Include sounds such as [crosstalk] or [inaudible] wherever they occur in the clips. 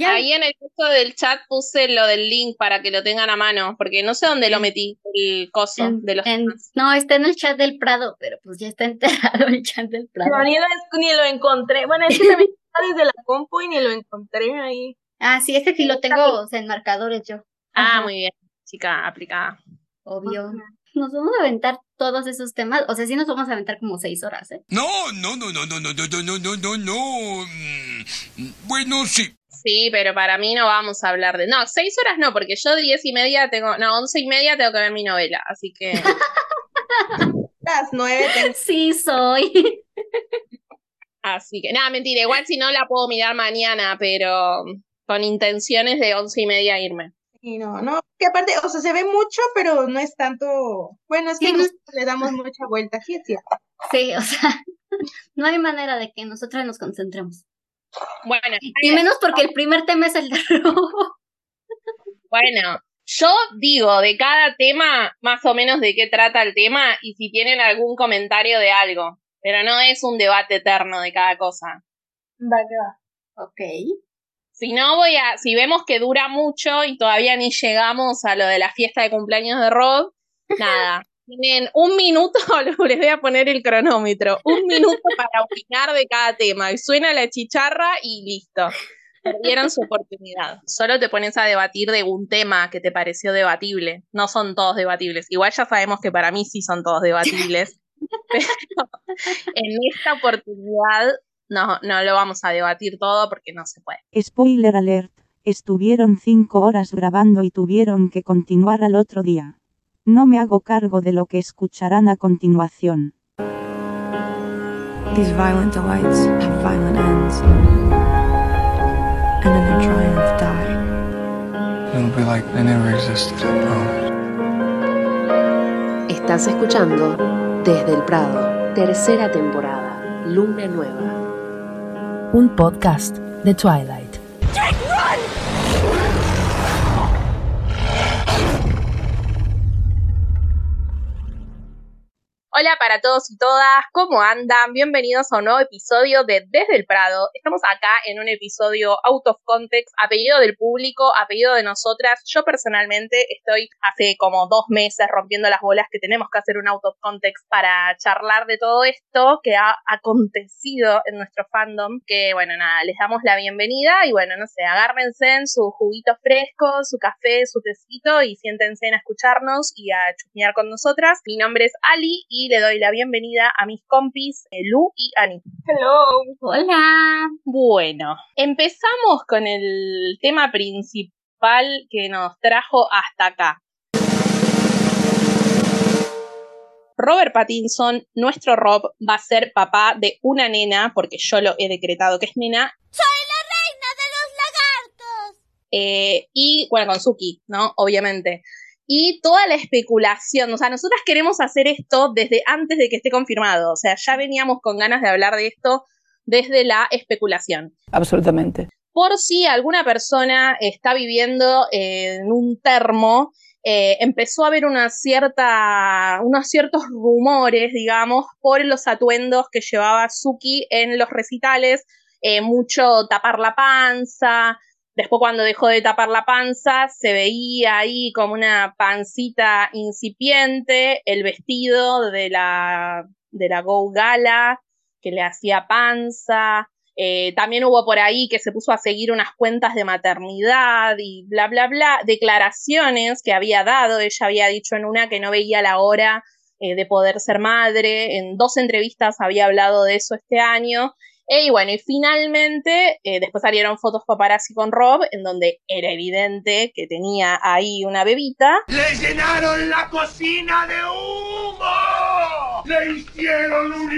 Ahí en el texto del chat puse lo del link para que lo tengan a mano, porque no sé dónde lo metí, el coso de los No, está en el chat del Prado, pero pues ya está enterado el chat del Prado. No, ni, lo, encontré. Bueno, es que también está desde la compu y ni lo encontré ahí. Ah, sí, este sí lo tengo en marcadores yo. Ah, muy bien, chica, aplicada. Obvio. Nos vamos a aventar todos esos temas. O sea, sí nos vamos a aventar como seis horas, ¿eh? No, no, no, no, no, no, no, no, no, no, no. Bueno, sí. Sí, pero para mí no vamos a hablar de. No, seis horas no, porque yo diez y media tengo. No, once y media tengo que ver mi novela, así que. [laughs] Las nueve. [laughs] Sí, soy. [laughs] Así que, nada, mentira. Igual si no la puedo mirar mañana, pero con intenciones de once y media irme. Y no, no, que aparte, o sea, se ve mucho, pero no es tanto. Bueno, es que le damos mucha vuelta, cierto. Sí, o sea, no hay manera de que nosotras nos concentremos. Bueno. Y menos porque el primer tema es el de robo. Bueno, yo digo de cada tema más o menos de qué trata el tema y si tienen algún comentario de algo. Pero no es un debate eterno de cada cosa. Va que va. Ok. Si no voy a, si vemos que dura mucho y todavía ni llegamos a lo de la fiesta de cumpleaños de Rob, [laughs] nada. Tienen un minuto, [laughs] les voy a poner el cronómetro, un minuto para opinar de cada tema. Y suena la chicharra y listo. Perdieron su oportunidad. Solo te pones a debatir de un tema que te pareció debatible. No son todos debatibles. Igual ya sabemos que para mí sí son todos debatibles. [laughs] Pero en esta oportunidad no, no lo vamos a debatir todo porque no se puede. Spoiler alert. Estuvieron cinco horas grabando y tuvieron que continuar al otro día. No me hago cargo de lo que escucharán a continuación. These violent delights have violent ends. And in their triumph die. It'll be like they never existed, I promise. Estás escuchando Desde el Prado, tercera temporada, Luna Nueva. Un podcast de Twilight. Para todos y todas, ¿cómo andan? Bienvenidos a un nuevo episodio de Desde el Prado. Estamos acá en un episodio out of context, apellido del público, apellido de nosotras. Yo personalmente estoy hace como dos meses rompiendo las bolas que tenemos que hacer un out of context para charlar de todo esto que ha acontecido en nuestro fandom. Que bueno, nada, les damos la bienvenida y bueno, no sé, agárrense en su juguito fresco, su café, su tecito y siéntense a escucharnos y a chusmear con nosotras. Mi nombre es Ali y le doy la bienvenida a mis compis eh, Lu y Ani. Hello. Hola. Bueno, empezamos con el tema principal que nos trajo hasta acá. Robert Pattinson, nuestro Rob, va a ser papá de una nena, porque yo lo he decretado que es nena. ¡Soy la reina de los lagartos! Eh, y bueno, con Suki, ¿no? Obviamente y toda la especulación. O sea, nosotras queremos hacer esto desde antes de que esté confirmado. O sea, ya veníamos con ganas de hablar de esto desde la especulación. Absolutamente. Por si alguna persona está viviendo en un termo, eh, empezó a haber una cierta, unos ciertos rumores, digamos, por los atuendos que llevaba Suki en los recitales, eh, mucho tapar la panza, Después cuando dejó de tapar la panza, se veía ahí como una pancita incipiente, el vestido de la, de la Go Gala, que le hacía panza. Eh, también hubo por ahí que se puso a seguir unas cuentas de maternidad y bla, bla, bla, declaraciones que había dado. Ella había dicho en una que no veía la hora eh, de poder ser madre. En dos entrevistas había hablado de eso este año. Y bueno, y finalmente eh, después salieron fotos paparazzi con Rob, en donde era evidente que tenía ahí una bebita. ¡Le llenaron la cocina de humo! ¡Le hicieron un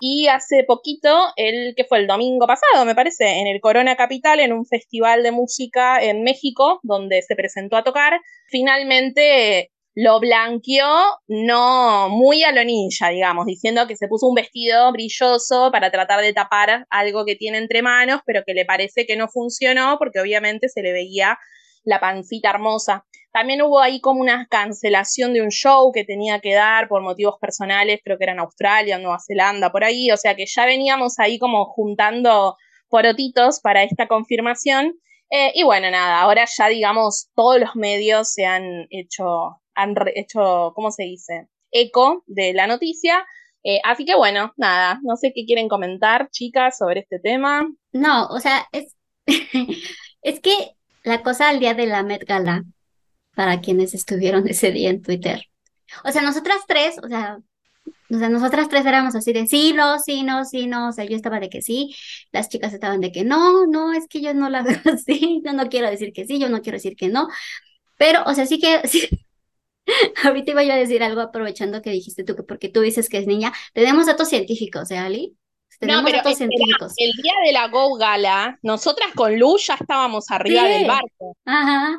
y hace poquito, el que fue el domingo pasado, me parece, en el Corona Capital, en un festival de música en México, donde se presentó a tocar, finalmente lo blanqueó no muy a lo ninja, digamos, diciendo que se puso un vestido brilloso para tratar de tapar algo que tiene entre manos, pero que le parece que no funcionó porque obviamente se le veía la pancita hermosa. También hubo ahí como una cancelación de un show que tenía que dar por motivos personales, creo que era en Australia, Nueva Zelanda, por ahí, o sea que ya veníamos ahí como juntando porotitos para esta confirmación. Eh, y bueno, nada, ahora ya digamos todos los medios se han hecho, han hecho, ¿cómo se dice? Eco de la noticia. Eh, así que bueno, nada, no sé qué quieren comentar, chicas, sobre este tema. No, o sea, es, [laughs] es que la cosa al día de la Met Gala, para quienes estuvieron ese día en Twitter. O sea, nosotras tres, o sea, o sea, nosotras tres éramos así de sí, no, sí, no, sí, no. O sea, yo estaba de que sí, las chicas estaban de que no, no, es que yo no la [laughs] veo así, yo no quiero decir que sí, yo no quiero decir que no. Pero, o sea, sí que, [laughs] sí. [laughs] ahorita iba yo a decir algo aprovechando que dijiste tú, que porque tú dices que es niña. Tenemos datos científicos, ¿eh, Ali? Tenemos no, pero datos espera, científicos. el día de la Go Gala, nosotras con Luz ya estábamos arriba Sí. del barco. Ajá.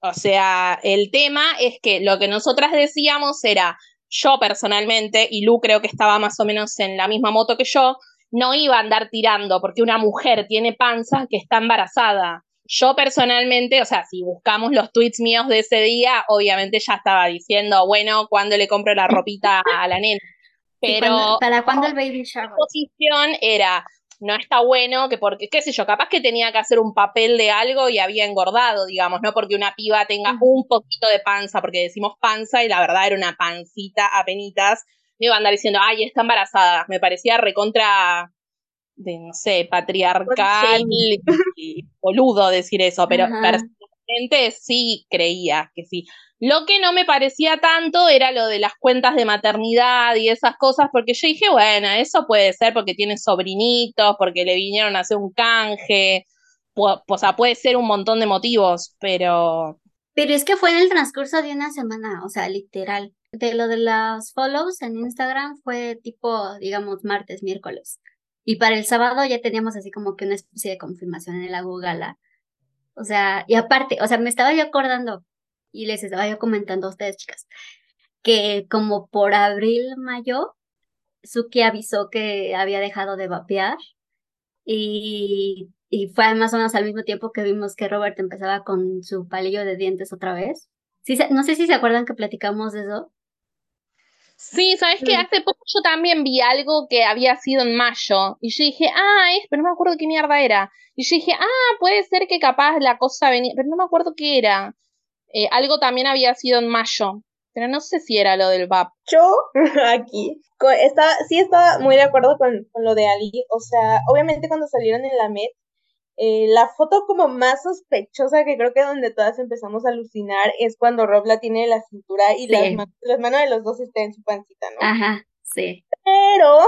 O sea, el tema es que lo que nosotras decíamos era, yo personalmente, y Lu creo que estaba más o menos en la misma moto que yo, no iba a andar tirando porque una mujer tiene panza que está embarazada. Yo personalmente, o sea, si buscamos los tweets míos de ese día, obviamente ya estaba diciendo, bueno, ¿cuándo le compro la ropita a la nena? [laughs] Pero cuando- ¿Para cuándo el baby shower? posición era, no está bueno, que porque, qué sé yo, capaz que tenía que hacer un papel de algo y había engordado, digamos, no porque una piba tenga un poquito de panza, porque decimos panza y la verdad era una pancita apenitas, no iba a andar diciendo, ay, está embarazada, me parecía recontra de, no sé, patriarcal y, y boludo decir eso, pero Ajá. personalmente sí creía que sí. Lo que no me parecía tanto era lo de las cuentas de maternidad y esas cosas, porque yo dije, bueno, eso puede ser porque tiene sobrinitos, porque le vinieron a hacer un canje, o sea, puede ser un montón de motivos, pero Pero es que fue en el transcurso de una semana, o sea, literal. De lo de las follows en Instagram fue tipo, digamos, martes, miércoles. Y para el sábado ya teníamos así como que una especie de confirmación en la Gala. O sea, y aparte, o sea, me estaba yo acordando y les estaba yo comentando a ustedes, chicas, que como por abril, mayo, Suki avisó que había dejado de vapear y, y fue más o menos al mismo tiempo que vimos que Robert empezaba con su palillo de dientes otra vez. Sí, no sé si se acuerdan que platicamos de eso. Sí, ¿sabes? Sí. Hace poco yo también vi algo que había sido en mayo y yo dije, ah, es, pero no me acuerdo qué mierda era. Y yo dije, ah, puede ser que capaz la cosa venía, pero no me acuerdo qué era. Eh, algo también había sido en mayo, pero no sé si era lo del VAP. Yo [laughs] aquí estaba, sí estaba muy de acuerdo con, con lo de Ali. O sea, obviamente cuando salieron en la Met, eh, la foto como más sospechosa que creo que donde todas empezamos a alucinar es cuando Rob la tiene en la cintura y las manos de los dos están en su pancita, ¿no? Ajá, sí. Pero,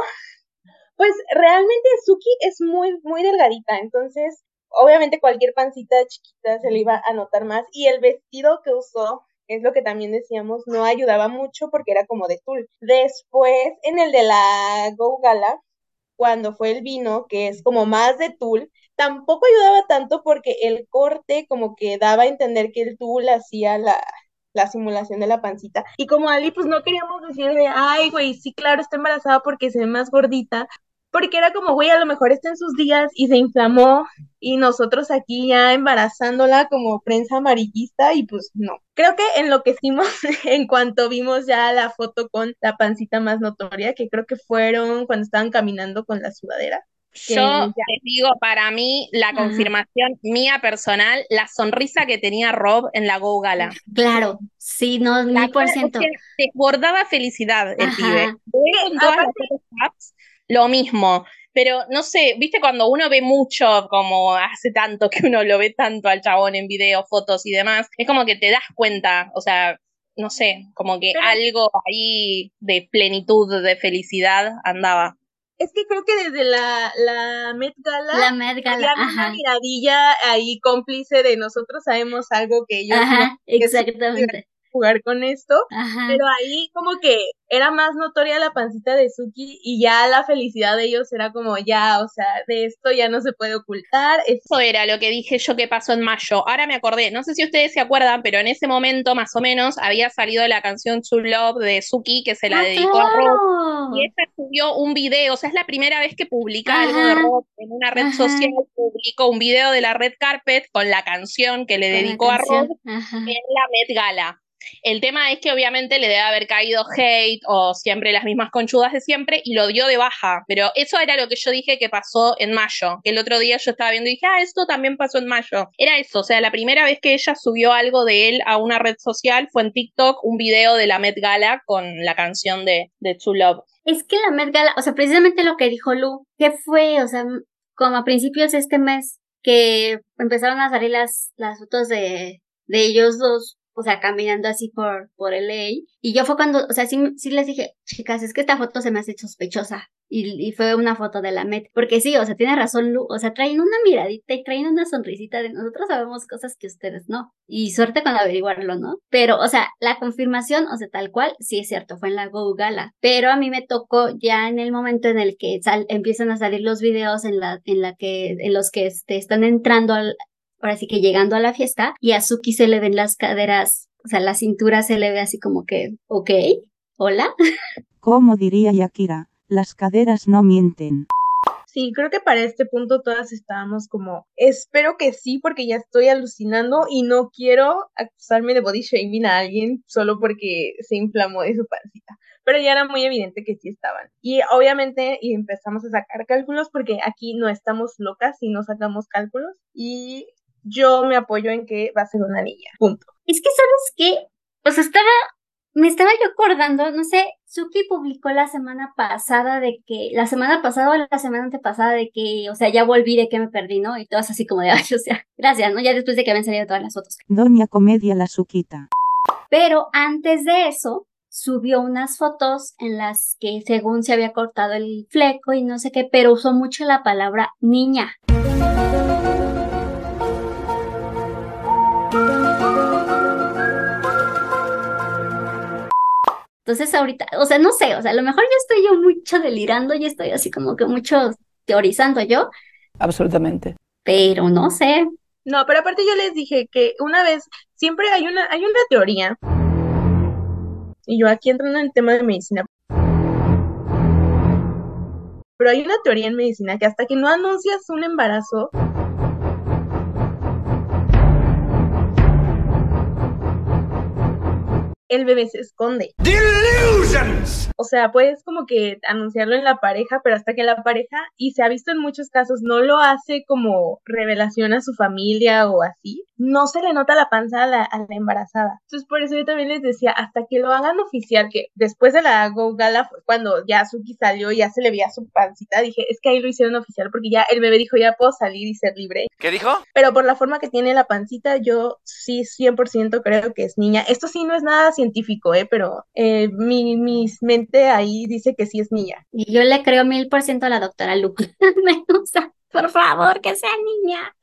pues realmente Suki es muy, muy delgadita, entonces obviamente cualquier pancita chiquita se le iba a notar más y el vestido que usó, es lo que también decíamos, no ayudaba mucho porque era como de tul. Después, en el de la Go Gala, cuando fue el vino, que es como más de tul, tampoco ayudaba tanto porque el corte como que daba a entender que el tul hacía la, la simulación de la pancita. Y como Ali, pues no queríamos decir de, ay, güey, sí, claro, está embarazada porque se ve más gordita, porque era como, güey, a lo mejor está en sus días y se inflamó y nosotros aquí ya embarazándola como prensa amarillista y pues no. Creo que enloquecimos [laughs] en cuanto vimos ya la foto con la pancita más notoria, que creo que fueron cuando estaban caminando con la sudadera. Yo les digo, para mí, la Ajá. confirmación mía personal, la sonrisa que tenía Rob en la Go Gala. Claro, sí, no, mil por ciento. desbordaba felicidad el Ajá. pibe. En todas las apps, lo mismo. Pero no sé, viste cuando uno ve mucho, como hace tanto que uno lo ve tanto al chabón en video, fotos y demás, es como que te das cuenta, o sea, no sé, como que Pero- algo ahí de plenitud, de felicidad andaba. Es que creo que desde la, la Met Gala La Met Gala, había una ajá. miradilla ahí cómplice de nosotros sabemos algo que ellos no Ajá, que sí exactamente. Jugar con esto, Ajá. pero ahí como que era más notoria la pancita de Suki y ya la felicidad de ellos era como ya, o sea, de esto ya no se puede ocultar, es Eso era lo que dije yo que pasó en mayo. Ahora me acordé, no sé si ustedes se acuerdan, pero en ese momento más o menos había salido la canción True Love de Suki que se la Ah, dedicó a Rob. Y ella subió un video, o sea, es la primera vez que publica algo de rock en una red Ajá. social, publicó un video de la red carpet con la canción que le Con dedicó a Rob Ajá. en la Met Gala. El tema es que obviamente le debe haber caído hate o siempre las mismas conchudas de siempre y lo dio de baja. Pero eso era lo que yo dije que pasó en mayo. Que el otro día yo estaba viendo y dije, ah, esto también pasó en mayo. Era eso, o sea, la primera vez que ella subió algo de él a una red social fue en TikTok, un video de la Met Gala con la canción de, de True Love. Es que la Met Gala, o sea, precisamente lo que dijo Lu, que fue, o sea, como a principios de este mes, que empezaron a salir las, las fotos de, de ellos dos o sea, caminando así por, por LA. Y yo fue cuando, o sea, sí, sí les dije, chicas, es que esta foto se me hace sospechosa. Y, y, fue una foto de la Met. Porque sí, o sea, tiene razón Lu. O sea, traen una miradita y traen una sonrisita de nosotros sabemos cosas que ustedes no. Y suerte con averiguarlo, ¿no? Pero, o sea, la confirmación, o sea, tal cual, sí es cierto, fue en la Go Gala. Pero a mí me tocó ya en el momento en el que sal, empiezan a salir los videos en la, en la que, en los que este, están entrando al, ahora sí que llegando a la fiesta, y a Suki se le ven las caderas, o sea, la cintura se le ve así como que, ok, hola. Como diría Yakira, las caderas no mienten. Sí, creo que para este punto todas estábamos como, espero que sí, porque ya estoy alucinando y no quiero acusarme de body shaming a alguien solo porque se inflamó de su pancita. Pero ya era muy evidente que sí estaban. Y obviamente y empezamos a sacar cálculos porque aquí no estamos locas y no sacamos cálculos. Y yo me apoyo en que va a ser una niña. Punto. Es que, ¿sabes qué? Pues estaba, me estaba yo acordando, no sé, Suki publicó la semana pasada de que, la semana pasada o la semana antepasada de que, o sea, ya volví de que me perdí, ¿no? Y todas así como de, [laughs] ay, o sea, gracias, ¿no? Ya después de que habían salido todas las fotos. Doña Comedia la Suquita. Pero antes de eso, subió unas fotos en las que según se había cortado el fleco y no sé qué, pero usó mucho la palabra niña. Entonces ahorita, o sea, no sé, o sea, a lo mejor yo estoy yo mucho delirando y estoy así como que mucho teorizando yo. Absolutamente. Pero no sé. No, pero aparte yo les dije que una vez, siempre hay una, hay una teoría. Y yo aquí entrando en el tema de medicina. Pero hay una teoría en medicina que hasta que no anuncias un embarazo, el bebé se esconde. Delusions. O sea, puedes como que anunciarlo en la pareja, pero hasta que la pareja, y se ha visto en muchos casos, no lo hace como revelación a su familia o así, no se le nota la panza a la, embarazada. Entonces, por eso yo también les decía, hasta que lo hagan oficial, que después de la Go Gala fue cuando ya Suki salió y ya se le veía su pancita, dije, es que ahí lo hicieron oficial porque ya el bebé dijo, ya puedo salir y ser libre. ¿Qué dijo? Pero por la forma que tiene la pancita, yo sí 100% creo que es niña. Esto sí no es nada científico, ¿eh? Pero eh, mi, mi mente ahí dice que sí es niña. Y yo le creo mil por ciento a la doctora Lu. [laughs] Por favor, que sea niña.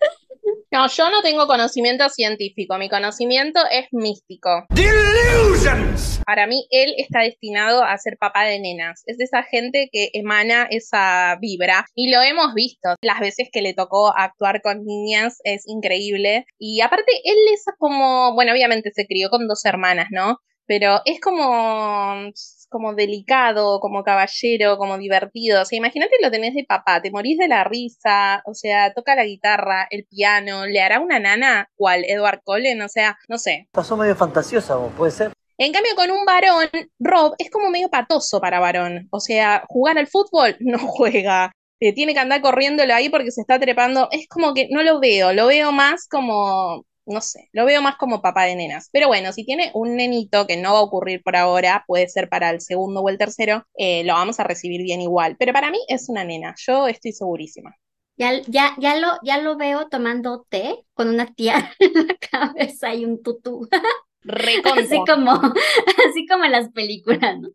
No, yo no tengo conocimiento científico, mi conocimiento es místico. Delusions. Para mí, él está destinado a ser papá de nenas. Es de esa gente que emana esa vibra. Y lo hemos visto. Las veces que le tocó actuar con niñas es increíble. Y aparte, él es como, bueno, obviamente se crió con dos hermanas, ¿no? Pero es como como delicado, como caballero, como divertido. O sea, imagínate lo tenés de papá, te morís de la risa, o sea, toca la guitarra, el piano, le hará una nana, cual Edward Cullen, o sea, no sé. Pasó medio fantasiosa, puede ser. En cambio, con un varón, Rob es como medio patoso para varón. O sea, jugar al fútbol [laughs] no juega. Eh, tiene que andar corriéndolo ahí porque se está trepando. Es como que no lo veo, lo veo más como no sé, lo veo más como papá de nenas. Pero bueno, si tiene un nenito que no va a ocurrir por ahora, puede ser para el segundo o el tercero, eh, lo vamos a recibir bien igual. Pero para mí es una nena, yo estoy segurísima. Ya, ya, ya, lo, ya lo veo tomando té con una tía [laughs] en la cabeza y un tutú. [laughs] Así como, [laughs] así como en las películas, ¿no?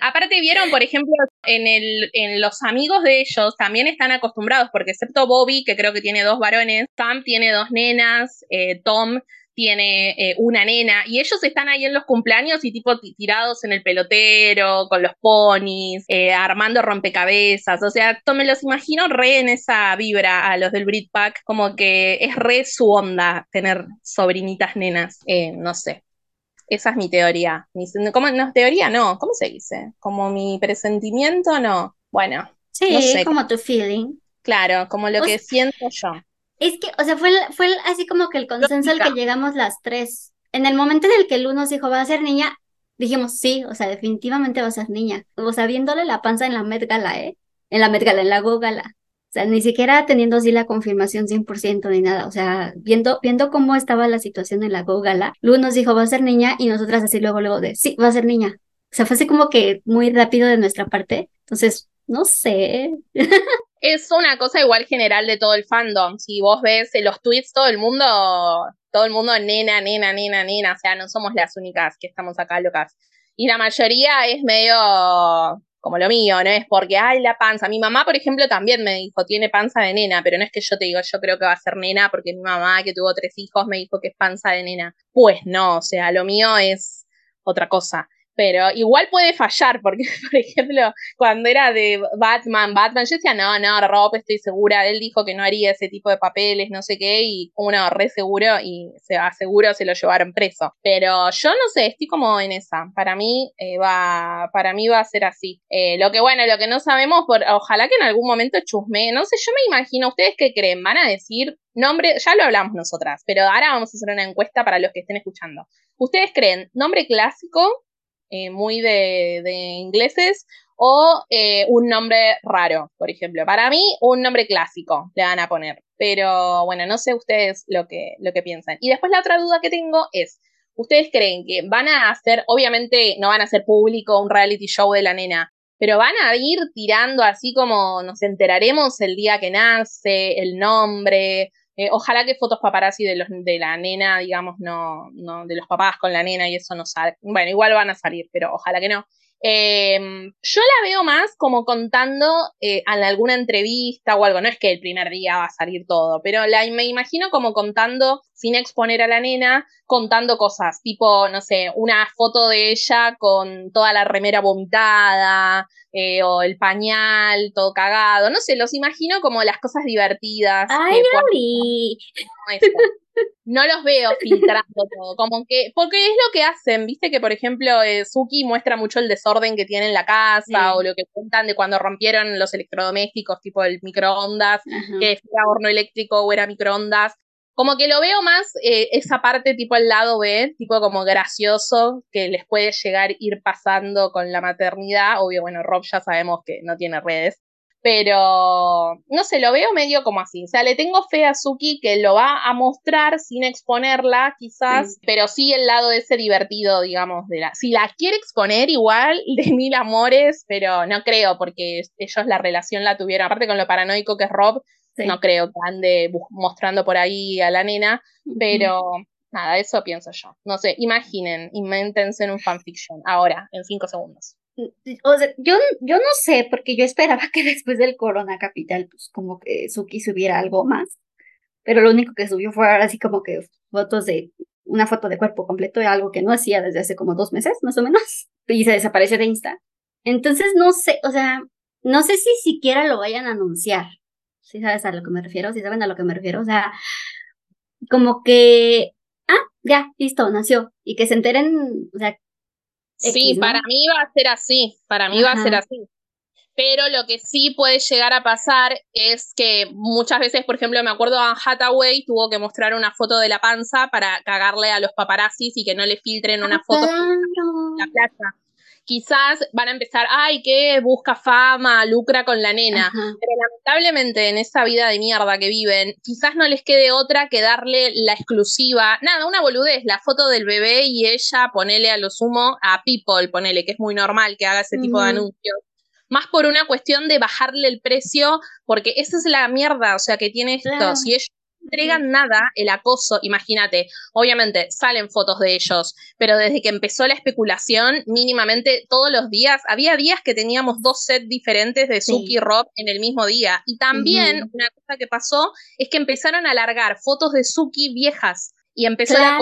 Aparte vieron, por ejemplo, en, el, en los amigos de ellos también están acostumbrados, porque excepto Bobby, que creo que tiene dos varones, Sam tiene dos nenas, eh, Tom tiene eh, una nena, y ellos están ahí en los cumpleaños y tipo tirados en el pelotero, con los ponis, eh, armando rompecabezas, o sea, me los imagino re en esa vibra a los del Britpack, como que es re su onda tener sobrinitas nenas, no sé. Esa es mi teoría. ¿Cómo, no, teoría no, ¿cómo se dice? Como mi presentimiento, no. Bueno. Sí, como tu feeling. Claro, como lo que siento yo. Es que, o sea, fue, fue así como que el consenso al que llegamos las tres. en el momento en el que Lu nos dijo va a ser niña, dijimos sí, o sea, definitivamente va a ser niña. O sea, viéndole la panza en la Met Gala, ¿eh? En la Met Gala, en la Go Gala. O sea, ni siquiera teniendo así la confirmación 100% ni nada. O sea, viendo, viendo cómo estaba la situación en la Go Gala, Lu nos dijo va a ser niña y nosotras así luego, luego de sí, va a ser niña. O sea, fue así como que muy rápido de nuestra parte. Entonces, no sé. es una cosa igual general de todo el fandom. Si vos ves en los tweets, todo el mundo, todo el mundo nena, nena, nena, nena. O sea, no somos las únicas que estamos acá locas. Y la mayoría es medio como lo mío, no es porque, ay, la panza. Mi mamá, por ejemplo, también me dijo, tiene panza de nena, pero no es que yo te digo, yo creo que va a ser nena, porque mi mamá, que tuvo tres hijos, me dijo que es panza de nena. Pues no, o sea, lo mío es otra cosa. Pero igual puede fallar, porque, [laughs] por ejemplo, cuando era de Batman, Batman, yo decía, no, no, Rob, estoy segura. Él dijo que no haría ese tipo de papeles, no sé qué, y uno re seguro, y se aseguro se lo llevaron preso. Pero yo no sé, estoy como en esa. Para mí eh, va, para mí va a ser así. Eh, lo que bueno, lo que no sabemos, por, ojalá que en algún momento chusme, no sé, yo me imagino, ¿ustedes qué creen? Van a decir nombre, ya lo hablamos nosotras, pero ahora vamos a hacer una encuesta para los que estén escuchando. ¿Ustedes creen nombre clásico eh, muy de, ingleses o eh, un nombre raro, por ejemplo. Para mí, un nombre clásico le van a poner. Pero bueno, no sé ustedes lo que, lo que piensan. Y después la otra duda que tengo es, ¿ustedes creen que van a hacer, obviamente no van a hacer público un reality show de la nena, pero van a ir tirando así como nos enteraremos el día que nace, el nombre, eh, ojalá que fotos paparazzi de, los, de la nena, digamos, no, no, de los papás con la nena y eso no sale. Bueno, igual van a salir, pero ojalá que no. Em, yo la veo más como contando eh, en alguna entrevista o algo. No es que el primer día va a salir todo, pero la, me imagino como contando, sin exponer a la nena, contando cosas, tipo, no sé, una foto de ella con toda la remera vomitada, eh, o el pañal todo cagado. No sé, los imagino como las cosas divertidas. ¡Ay, Gaby! [laughs] no los veo filtrando [laughs] todo, como que, porque es lo que hacen, viste que por ejemplo eh, Suki muestra mucho el desorden que tiene en la casa o lo que cuentan de cuando rompieron los electrodomésticos, tipo el microondas, que era horno eléctrico o era microondas. Como que lo veo más eh, esa parte tipo al lado B, tipo como gracioso que les puede llegar ir pasando con la maternidad. Obvio, bueno, Rob ya sabemos que no tiene redes, pero no sé, lo veo medio como así. O sea, le tengo fe a Suki que lo va a mostrar sin exponerla, quizás, pero sí el lado de ese divertido, digamos, de la. Si la quiere exponer, igual, [laughs] de mil amores, pero no creo, porque ellos la relación la tuvieron, aparte con lo paranoico que es Rob, no creo que ande mostrando por ahí a la nena, pero. Nada, eso pienso yo. No sé, imaginen, invéntense en un fanfiction, ahora, en cinco segundos. O sea, yo, yo no sé, porque yo esperaba [laughs] que después del Corona Capital, pues como que Suki subiera algo más. Pero lo único que subió fue así como que fotos de una foto de cuerpo completo, algo que no hacía desde hace como dos meses, más o menos. [laughs] Y se desapareció de Insta. Entonces no sé, o sea, no sé si siquiera lo vayan a anunciar. Si sabes a lo que me refiero, si saben a lo que me refiero. O sea, como que, ah, ya, listo, nació. Y que se enteren, o sea, Sí, para mí va a ser así, para mí va a ser así. Pero lo que sí puede llegar a pasar es que muchas veces, por ejemplo, me acuerdo a Hathaway tuvo que mostrar una foto de la panza para cagarle a los paparazzis y que no le filtren una ah, foto la plaza quizás van a empezar, ay, que busca fama, lucra con la nena. Pero lamentablemente en esa vida de mierda que viven, quizás no les quede otra que darle la exclusiva. Nada, una boludez, la foto del bebé y ella, ponele a lo sumo a People, ponele, que es muy normal que haga ese tipo de anuncios. Más por una cuestión de bajarle el precio, porque esa es la mierda, o sea, que tiene esto. Si ellos entregan nada el acoso, imagínate, obviamente salen fotos de ellos, pero desde que empezó la especulación, mínimamente todos los días, había días que teníamos dos sets diferentes de Suki y Rob en el mismo día. Y también una cosa que pasó es que empezaron a alargar fotos de Suki viejas y empezó a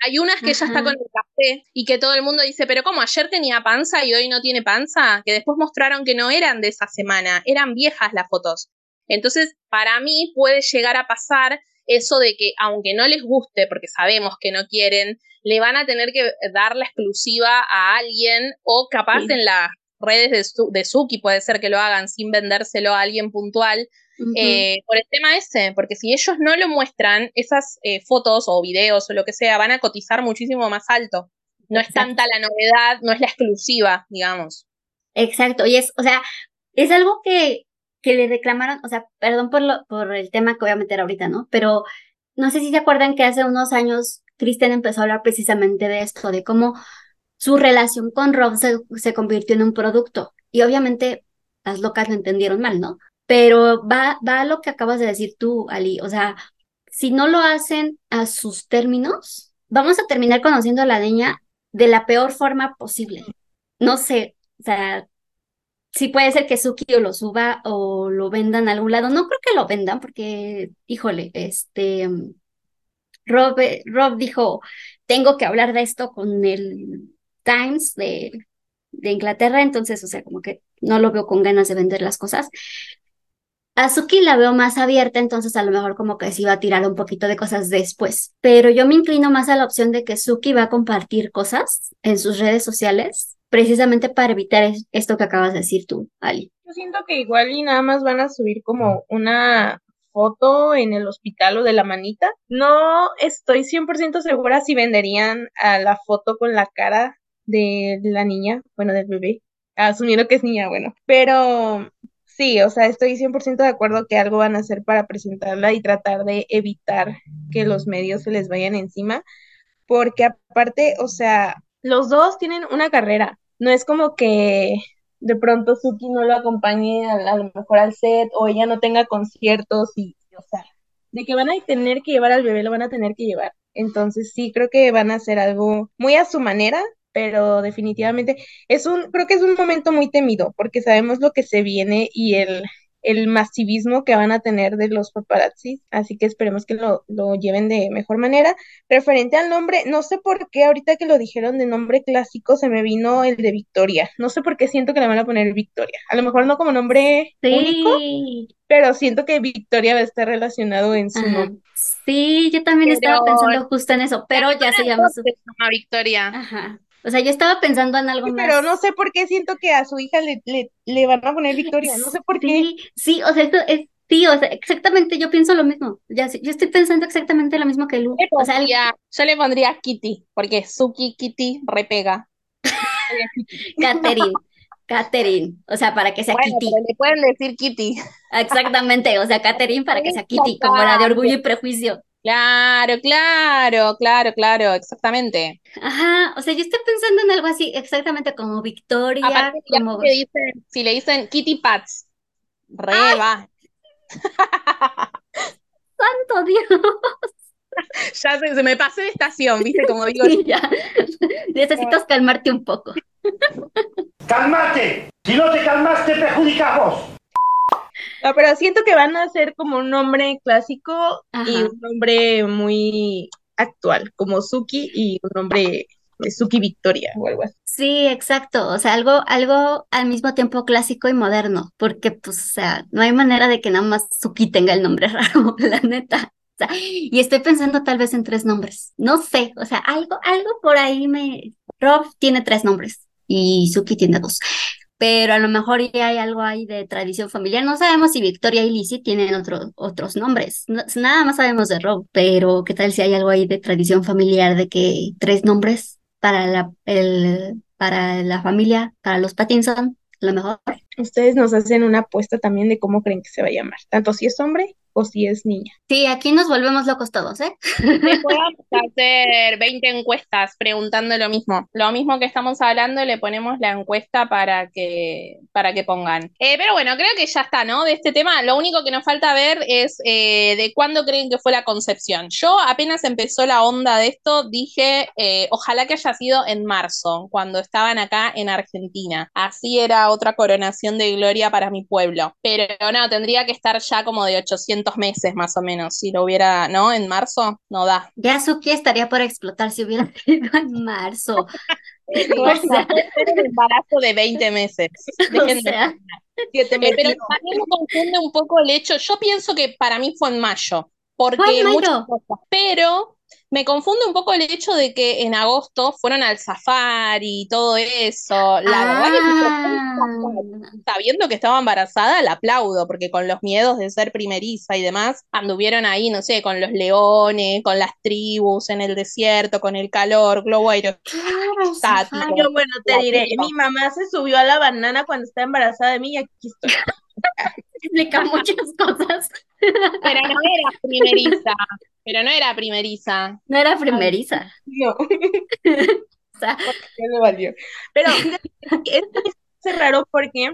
hay unas que ya está con el café y que todo el mundo dice, pero ¿cómo ayer tenía panza y hoy no tiene panza? Que después mostraron que no eran de esa semana, eran viejas las fotos. Entonces, para mí puede llegar a pasar eso de que aunque no les guste, porque sabemos que no quieren, le van a tener que dar la exclusiva a alguien o capaz en la redes de, Su- de Suki puede ser que lo hagan sin vendérselo a alguien puntual, eh, por el tema ese, porque si ellos no lo muestran, esas eh, fotos o videos o lo que sea van a cotizar muchísimo más alto. No es tanta la novedad, no es la exclusiva, digamos. Exacto, y es, o sea, es algo que, que le reclamaron, o sea, perdón por lo, por el tema que voy a meter ahorita, ¿no? Pero no sé si se acuerdan que hace unos años Kristen empezó a hablar precisamente de esto, de cómo su relación con Rob se, se convirtió en un producto. Y obviamente las locas lo entendieron mal, ¿no? Pero va, va a lo que acabas de decir tú, Ali. O sea, si no lo hacen a sus términos, vamos a terminar conociendo a la niña de la peor forma posible. No sé, o sea, sí puede ser que Suki lo suba o lo vendan a algún lado. No creo que lo vendan porque, híjole, este, Rob, eh, Rob dijo, tengo que hablar de esto con el Times de, de Inglaterra, entonces, o sea, como que no lo veo con ganas de vender las cosas. A Suki la veo más abierta, entonces a lo mejor como que sí va a tirar un poquito de cosas después. Pero yo me inclino más a la opción de que Suki va a compartir cosas en sus redes sociales, precisamente para evitar es- esto que acabas de decir tú, Ali. Yo siento que igual y nada más van a subir como una foto en el hospital o de la manita. No estoy 100% segura si venderían a la foto con la cara de la niña, bueno, del bebé, asumiendo que es niña, bueno, pero sí, o sea, estoy 100% de acuerdo que algo van a hacer para presentarla y tratar de evitar que los medios se les vayan encima, porque aparte, o sea, los dos tienen una carrera, no es como que de pronto Suki no lo acompañe a, a lo mejor al set o ella no tenga conciertos y, o sea, de que van a tener que llevar al bebé, lo van a tener que llevar. Entonces sí, creo que van a hacer algo muy a su manera, pero definitivamente es un, creo que es un momento muy temido porque sabemos lo que se viene y el, el masivismo que van a tener de los paparazzis, así que esperemos que lo, lo lleven de mejor manera. Referente al nombre, no sé por qué ahorita que lo dijeron de nombre clásico se me vino el de Victoria. No sé por qué siento que le van a poner Victoria. A lo mejor no como nombre único, Sí, pero siento que Victoria va a estar relacionado en su ajá. nombre. Sí, yo también estaba pensando justo en eso, pero ya se llama su... Se llama Victoria. Ajá. O sea, yo estaba pensando en algo Sí, más. pero no sé por qué siento que a su hija le, le, le van a poner Victoria. No sé por qué. Sí, o sea, esto es, sí, o sea, exactamente, yo pienso lo mismo. Ya, yo estoy pensando exactamente lo mismo que Lu. O sea, yo le pondría Kitty, porque Suki Kitty repega. [laughs] Catherine, Catherine, o sea, para que sea Bueno, Kitty. pero le pueden decir Kitty. Exactamente, o sea, Catherine para que sea Kitty, como la de Orgullo y Prejuicio. Claro, claro, claro, claro, exactamente. Ajá, o sea, yo estoy pensando en algo así, exactamente como Victoria, Aparte, como... dicen, si le dicen Kitty Pats, re va. ¡Santo Dios! Ya se, se me pasé de estación, ¿viste? Como [laughs] digo, Sí, ya. Necesitas calmarte un poco. ¡Cálmate! Si no te calmas, te perjudicamos. No, pero siento que van a ser como un nombre clásico y un nombre muy actual, como Suki y un nombre de Suki Victoria o algo así. Sí, exacto. O sea, algo, algo al mismo tiempo clásico y moderno, porque pues, o sea, no hay manera de que nada más Suki tenga el nombre [laughs] raro, la neta. O sea, y estoy pensando tal vez en tres nombres. No sé, o sea, algo, algo por ahí me... Rob tiene tres nombres y Suki tiene dos. Pero a lo mejor ya hay algo ahí de tradición familiar. No sabemos si Victoria y Lizzie tienen otro- otros nombres. No- nada más sabemos de Rob, pero ¿qué tal si hay algo ahí de tradición familiar de que tres nombres para la, el, para la familia, para los Pattinson, a lo mejor? Ustedes nos hacen una apuesta también de cómo creen que se va a llamar, tanto si es hombre o si es niña. Sí, aquí nos volvemos locos todos, ¿eh? le podemos [laughs] hacer 20 encuestas preguntando lo mismo. Lo mismo que estamos hablando, le ponemos la encuesta para que, para que pongan. Eh, pero bueno, creo que ya está, ¿no? De este tema, lo único que nos falta ver es eh, de cuándo creen que fue la concepción. Yo apenas empezó la onda de esto, dije, eh, ojalá que haya sido en marzo, cuando estaban acá en Argentina. Así era otra coronación de gloria para mi pueblo. Pero no, tendría que estar ya como de 800 meses más o menos. Si lo hubiera, ¿no? En marzo, no da. Ya Suki estaría por explotar si hubiera [laughs] sido en marzo. [laughs] O sea, un embarazo de 20 meses. [laughs] o Dejen de- sea, Siete Eh, pero también me confunde un poco el hecho. Yo pienso que para mí fue en mayo, porque muchas cosas. Pero Me confunde un poco el hecho de que en agosto fueron al safari y todo eso. La verdad que Ah, sabiendo que estaba embarazada, la aplaudo, porque con los miedos de ser primeriza y demás, anduvieron ahí, no sé, con los leones, con las tribus en el desierto, con el calor, globo aerostático. Yo, bueno, te La diré, mi mamá se subió a la banana cuando estaba embarazada de mí y aquí estoy. Explica muchas cosas. Pero no era primeriza, pero no era primeriza. No era primeriza. No, [laughs] O sea, ya le valió. Pero es raro porque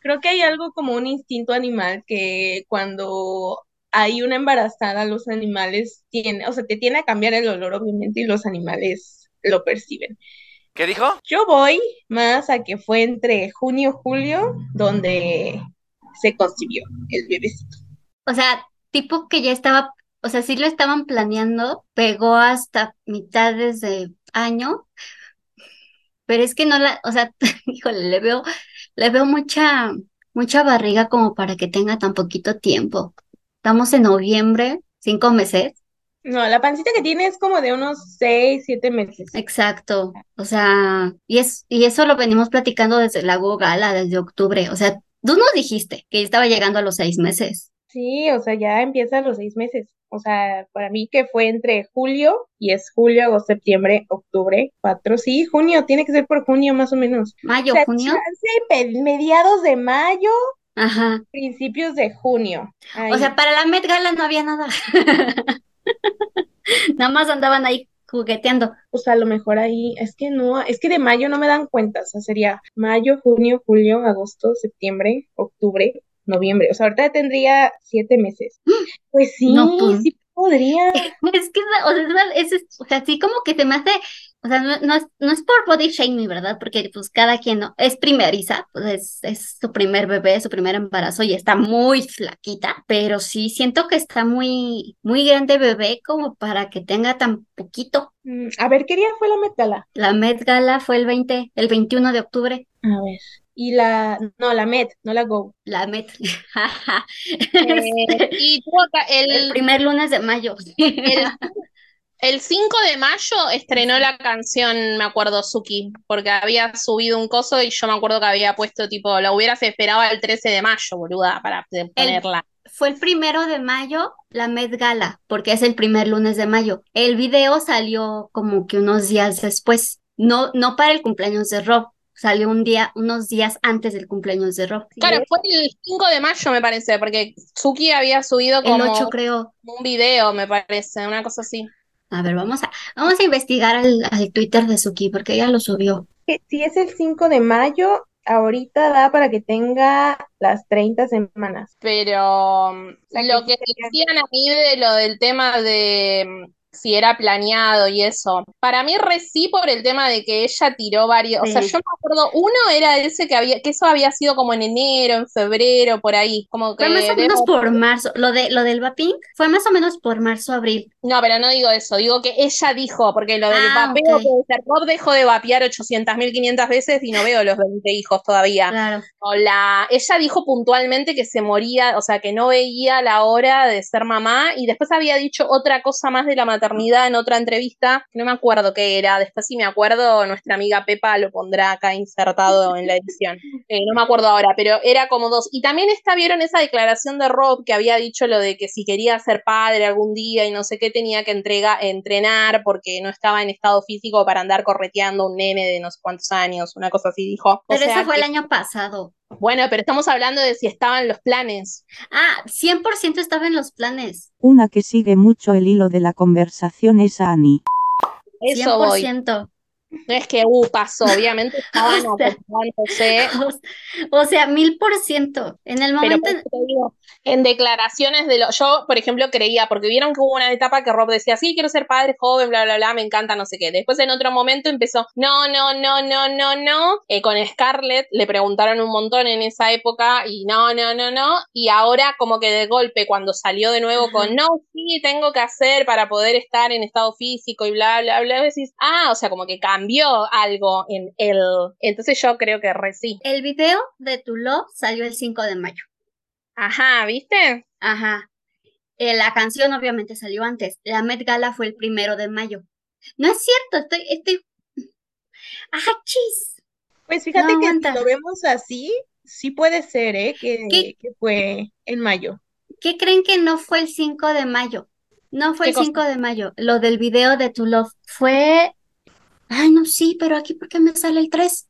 creo que hay algo como un instinto animal que cuando hay una embarazada, los animales tienen, o sea, te tiene a cambiar el olor, obviamente, y los animales lo perciben. ¿Qué dijo? Yo voy más a que fue entre junio y julio donde se concibió el bebecito. o sea, tipo que ya estaba, o sea, sí lo estaban planeando, pegó hasta mitades de año, pero es que no la, o sea, [laughs] híjole, le veo, le veo mucha, mucha barriga como para que tenga tan poquito tiempo. Estamos en noviembre, cinco meses. No, la pancita que tiene es como de unos seis, siete meses. Exacto, o sea, y es, y eso lo venimos platicando desde la Gala, desde octubre, o sea, tú nos dijiste que estaba llegando a los seis meses. Sí, o sea, ya empieza a los seis meses. O sea, para mí que fue entre julio y es julio, agosto, septiembre, octubre, cuatro. Sí, junio, tiene que ser por junio más o menos. Mayo, O sea, junio, mediados de mayo, ajá. principios de junio. O sea, para la Met Gala no había nada. [laughs] Nada más andaban ahí jugueteando. Pues a lo mejor ahí, es que no, es que de mayo no me dan cuenta, o sea, sería mayo, junio, julio, agosto, septiembre, octubre, noviembre, o sea, ahorita tendría siete meses. Pues sí, No, pues- sí podría. Es que, o sea, es, es- o sea, así como que se me hace, o sea, no, no es, no es por body shaming, ¿verdad? Porque pues cada quien no, es primeriza, pues es, es su primer bebé, su primer embarazo y está muy flaquita, pero sí siento que está muy, muy grande bebé como para que tenga tan poquito. Mm, A ver, ¿qué día fue la Met Gala? La Met Gala fue el 20, el 21 de octubre. A ver. Y la, no, la Met, no la Go. La Met. [laughs] Eh, y tuvo acá El el, primer lunes de mayo. el, [laughs] el 5 de mayo estrenó la canción, me acuerdo, Suki, porque había subido un coso y yo me acuerdo que había puesto tipo, la hubieras esperado el 13 de mayo, boluda, para ponerla. Fue el primero de mayo, la Met Gala, porque es el primer lunes de mayo. El video salió como que unos días después, no, no para el cumpleaños de Rob, salió un día, unos días antes del cumpleaños de Rob. Claro, fue el 5 de mayo, me parece, porque Suki había subido El como 8 creo. un video, me parece, una cosa así. A ver, vamos a, vamos a investigar al, al Twitter de Suki, porque ella lo subió. Que Si es el 5 de mayo, ahorita da para que tenga las 30 semanas. Pero um, lo que que decían a mí de lo del tema de um, si era planeado y eso, para mí re sí por el tema de que ella tiró varios, o sea, yo me acuerdo, uno era ese que había, que eso había sido como en enero, en febrero, por ahí, como que Fue más o menos por marzo. Lo de, lo del vaping fue más o menos por marzo, abril. No, pero no digo eso, digo que ella dijo, porque lo del Ah, vapeo ok. puede ser, Rob dejó de vapear 800.000, 500 veces y no veo los 20 hijos todavía. Claro. O la, ella dijo puntualmente que se moría, o sea, que no veía la hora de ser mamá y después había dicho otra cosa más de la maternidad en otra entrevista, no me acuerdo qué era, después si me acuerdo, nuestra amiga Pepa lo pondrá acá insertado en la edición. Eh, no me acuerdo ahora, pero era como dos. Y también está, vieron esa declaración de Rob que había dicho lo de que si quería ser padre algún día y no sé qué tenía que entrega, entrenar porque no estaba en estado físico para andar correteando un nene de no sé cuántos años, una cosa así dijo. O Pero eso fue el año pasado. Bueno, pero estamos hablando de si estaban los planes. Ah, 100% estaba en los planes. Una que sigue mucho el hilo de la conversación es Annie. Eso voy. 100%. No es que, uh, pasó, obviamente estaban [laughs] O sea, O sea, mil por ciento. En el pero momento, eso te digo, en declaraciones de lo, yo, por ejemplo, creía, porque vieron que hubo una etapa que Rob decía, sí, quiero ser padre joven, bla, bla, bla, me encanta, no sé qué. Después en otro momento empezó, no, no, no, no, no, no. Eh, con Scarlett le preguntaron un montón en esa época y no, no, no, no. Y ahora como que de golpe, cuando salió de nuevo Ajá. con, no, sí, tengo que hacer para poder estar en estado físico y bla, bla, bla, decís, ah, o sea, como que cambió algo en él. Entonces yo creo que re sí. el video de Tu Love salió el 5 de mayo. Ajá, ¿viste? Ajá. Eh, la canción obviamente salió antes. La Met Gala fue el primero de mayo. No es cierto, estoy, estoy. ¡Ah, chis! Pues fíjate No que si lo vemos así, sí puede ser, ¿eh? Que, que fue en mayo. ¿Qué creen que no fue el 5 de mayo? No fue ¿Qué el cosa? 5 de mayo. Lo del video de To Love fue. Ay, no, sí, pero aquí, ¿por qué me sale el 3?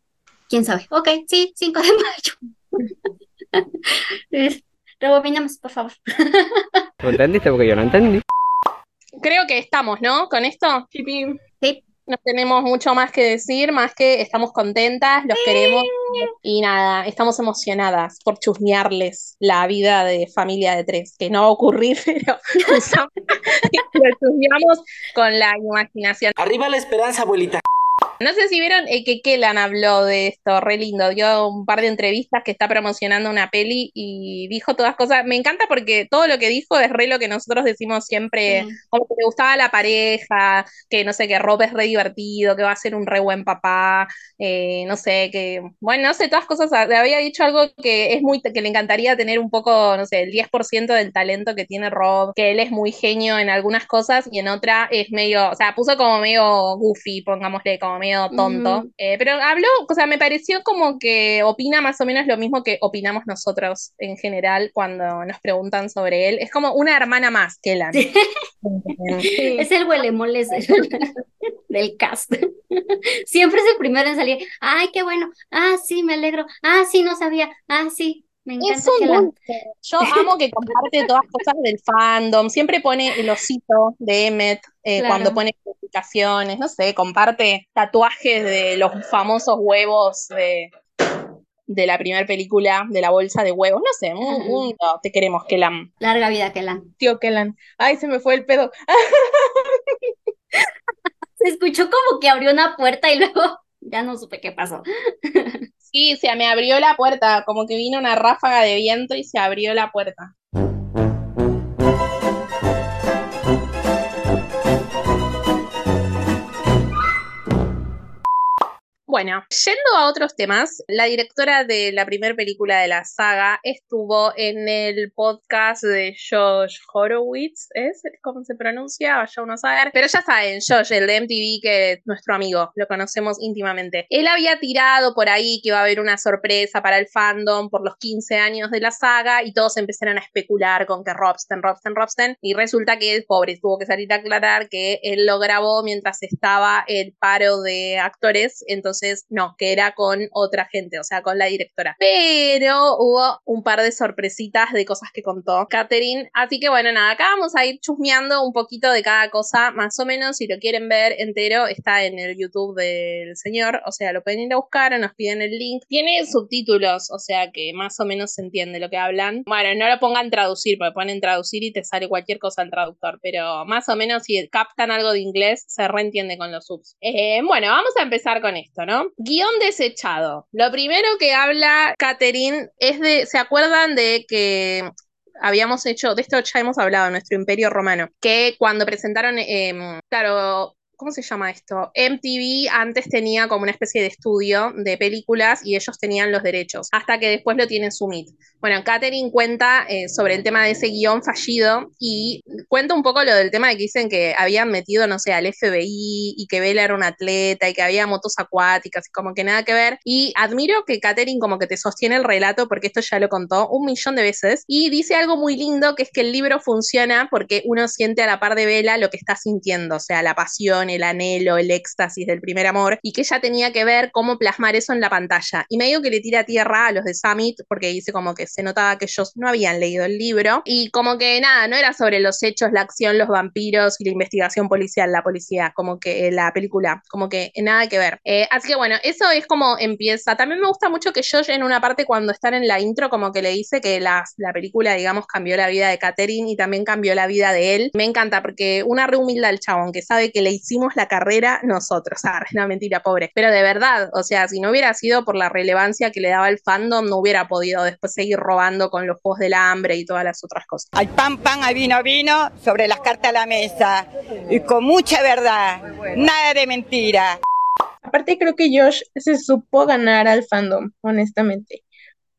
¿Quién sabe? Ok, sí, 5 de mayo. [laughs] Rebobinemos, por favor. [laughs] ¿Lo entendiste? Porque yo no entendí. Creo que estamos, ¿no? Con esto. Chipi. Sí. No tenemos mucho más que decir, más que estamos contentas, los queremos y nada, estamos emocionadas por chusmearles la vida de familia de tres, que no va a ocurrir, [laughs] pero lo chusmeamos con la imaginación. Arriba la esperanza, abuelita. No sé si vieron eh, que Kellan habló de esto, re lindo, dio un par de entrevistas que está promocionando una peli y dijo todas cosas. Me encanta porque todo lo que dijo es re lo que nosotros decimos siempre, Sí. como que le gustaba la pareja, que no sé, que Rob es re divertido, que va a ser un re buen papá, eh, no sé, que, bueno, no sé, todas cosas. Había dicho algo que es muy, que le encantaría tener un poco, no sé, el 10% del talento que tiene Rob, que él es muy genio en algunas cosas y en otra es medio, o sea, puso como medio goofy, pongámosle, como medio tonto. Ujú. Eh, pero habló, o sea, me pareció como que opina más o menos lo mismo que opinamos nosotros en general cuando nos preguntan sobre él. Es como una hermana más que la. Sí. [laughs] Es el huelemoles del, [laughs] del cast. [laughs] Siempre es el primero en salir. Ay, qué bueno. Ah, sí, me alegro. Ah, sí, no sabía. Ah, sí, me encanta. [laughs] Yo amo que comparte todas cosas del fandom. Siempre pone el osito de Emmet eh, Claro. cuando pone publicaciones. No sé, comparte tatuajes de los famosos huevos de, de la primera película, de la bolsa de huevos. No sé, un, un- no, te queremos, Kelam. Larga vida, Kellan. Tío Kellan. Ay, se me fue el pedo. [laughs] Se escuchó como que abrió una puerta y luego [laughs] ya no supe qué pasó. Sí, se me abrió la puerta, como que vino una ráfaga de viento y se abrió la puerta. Bueno, yendo a otros temas, la directora de la primera película de la saga estuvo en el podcast de Josh Horowitz, ¿es cómo se pronuncia? Vaya uno a saber. Pero ya saben, Josh, el de MTV, que es nuestro amigo, lo conocemos íntimamente. Él había tirado por ahí que iba a haber una sorpresa para el fandom por los 15 años de la saga y todos empezaron a especular con que Robsten, Robsten, Robsten. Y resulta que el pobre tuvo que salir a aclarar que él lo grabó mientras estaba el paro de actores, no, que era con otra gente, o sea, con la directora. Pero hubo un par de sorpresitas de cosas que contó Catherine. Así que bueno, nada, acá vamos a ir chusmeando un poquito de cada cosa, más o menos, si lo quieren ver entero, está en el YouTube del señor, o sea, lo pueden ir a buscar o nos piden el link. Tiene subtítulos, o sea que más o menos se entiende lo que hablan. Bueno, no lo pongan traducir, porque ponen traducir y te sale cualquier cosa al traductor, pero más o menos si captan algo de inglés, se reentiende con los subs. Eh, bueno, vamos a empezar con esto, ¿no? Guión desechado. Lo primero que habla Catherine es de, ¿se acuerdan de que habíamos hecho, de esto ya hemos hablado, nuestro imperio romano, que cuando presentaron, eh, claro, ¿cómo se llama esto? MTV antes tenía como una especie de estudio de películas y ellos tenían los derechos, hasta que después lo tiene Sumit. Bueno, Catherine cuenta eh, sobre el tema de ese guion fallido y cuenta un poco lo del tema de que dicen que habían metido, no sé, al FBI y que Bella era una atleta y que había motos acuáticas y como que nada que ver. Y admiro que Catherine como que te sostiene el relato porque esto ya lo contó un millón de veces y dice algo muy lindo que es que el libro funciona porque uno siente a la par de Bella lo que está sintiendo, o sea, la pasión, el anhelo, el éxtasis del primer amor y que ella tenía que ver cómo plasmar eso en la pantalla. Y medio que le tira tierra a los de Summit porque dice como que se notaba que ellos no habían leído el libro y como que nada, no era sobre los hechos, la acción, los vampiros y la investigación policial, la policía, como que eh, la película, como que nada que ver. Eh, así que bueno, eso es como empieza. También me gusta mucho que Josh en una parte cuando están en la intro como que le dice que la, la película, digamos, cambió la vida de Catherine y también cambió la vida de él. Me encanta porque una re humilde al chabón que sabe que le hicimos la carrera nosotros. Ah, [laughs] no, mentira, pobre. Pero de verdad, o sea, si no hubiera sido por la relevancia que le daba el fandom, no hubiera podido después seguir robando con los juegos del hambre y todas las otras cosas. Hay pan, pan, hay vino, vino, sobre las cartas a la mesa. Y con mucha verdad, nada de mentira. Aparte creo que Josh se supo ganar al fandom, honestamente,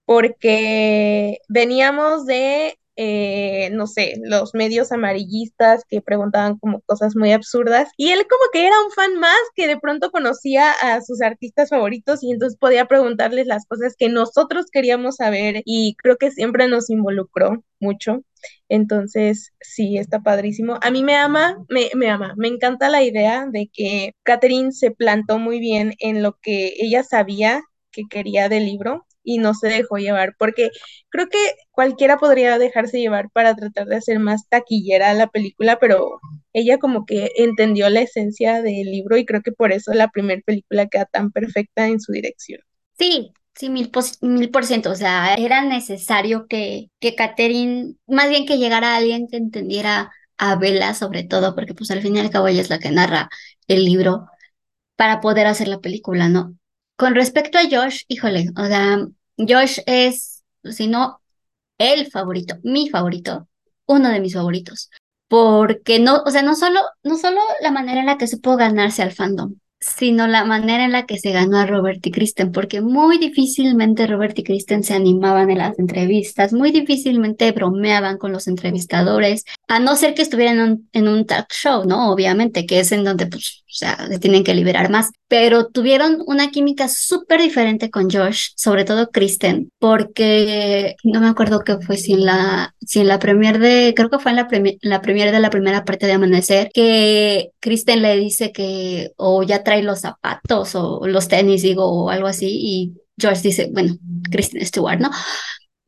porque veníamos de eh, no sé, los medios amarillistas que preguntaban como cosas muy absurdas. Y él como que era un fan más que de pronto conocía a sus artistas favoritos y entonces podía preguntarles las cosas que nosotros queríamos saber y creo que siempre nos involucró mucho. Entonces, sí, está padrísimo. A mí me ama, me, me ama, me encanta la idea de que Catherine se plantó muy bien en lo que ella sabía que quería del libro y no se dejó llevar, porque creo que cualquiera podría dejarse llevar para tratar de hacer más taquillera la película, pero ella como que entendió la esencia del libro y creo que por eso la primera película queda tan perfecta en su dirección. Sí, sí, mil, mil por ciento, o sea, era necesario que, que Catherine, más bien que llegara alguien que entendiera a Bella sobre todo, porque pues al fin y al cabo ella es la que narra el libro para poder hacer la película, ¿no? Con respecto a Josh, híjole, o sea, Josh es, si no, el favorito, mi favorito, uno de mis favoritos. Porque no, o sea, no solo, no solo la manera en la que supo ganarse al fandom, sino la manera en la que se ganó a Robert y Kristen, porque muy difícilmente Robert y Kristen se animaban en las entrevistas, muy difícilmente bromeaban con los entrevistadores, a no ser que estuvieran en un, talk show, ¿no? Obviamente, que es en donde, pues, o sea, se tienen que liberar más, pero tuvieron una química súper diferente con Josh, sobre todo Kristen, porque no me acuerdo qué fue, si en la, si en la premier de, creo que fue en la, la premier de la primera parte de Amanecer, que Kristen le dice que, o ya trae los zapatos o los tenis, digo, o algo así, y Josh dice, bueno, Kristen Stewart, ¿no?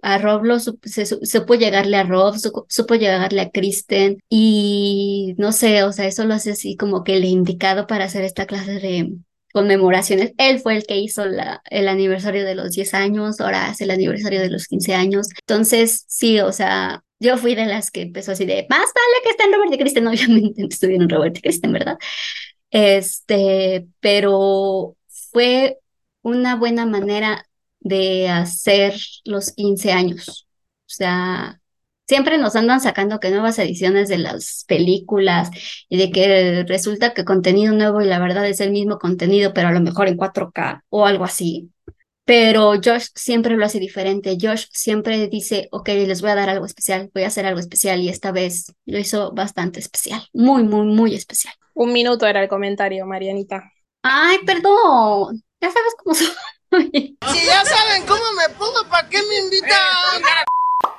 a Rob lo se, supo llegarle a Rob, supo, llegarle a Kristen y no sé, o sea, eso lo hace así como que el indicado para hacer esta clase de conmemoraciones. Él fue el que hizo el aniversario de los 10 años, ahora hace el aniversario de los 15 años. Entonces, sí, o sea, yo fui de las que empezó así de, más vale que estén Robert y Kristen, [laughs] obviamente estuvieron Robert y Kristen, ¿verdad? Este, pero fue una buena manera de hacer los 15 años. O sea, siempre nos andan sacando que nuevas ediciones de las películas y de que resulta que contenido nuevo y la verdad es el mismo contenido, pero a lo mejor en 4K o algo así. Pero Josh siempre lo hace diferente. Josh siempre dice, ok, les voy a dar algo especial, voy a hacer algo especial y esta vez lo hizo bastante especial, muy, muy, muy especial. Un minuto era el comentario, Marianita. Ay, perdón, ya sabes cómo soy. Si ya saben cómo me pongo, ¿para qué me invitan?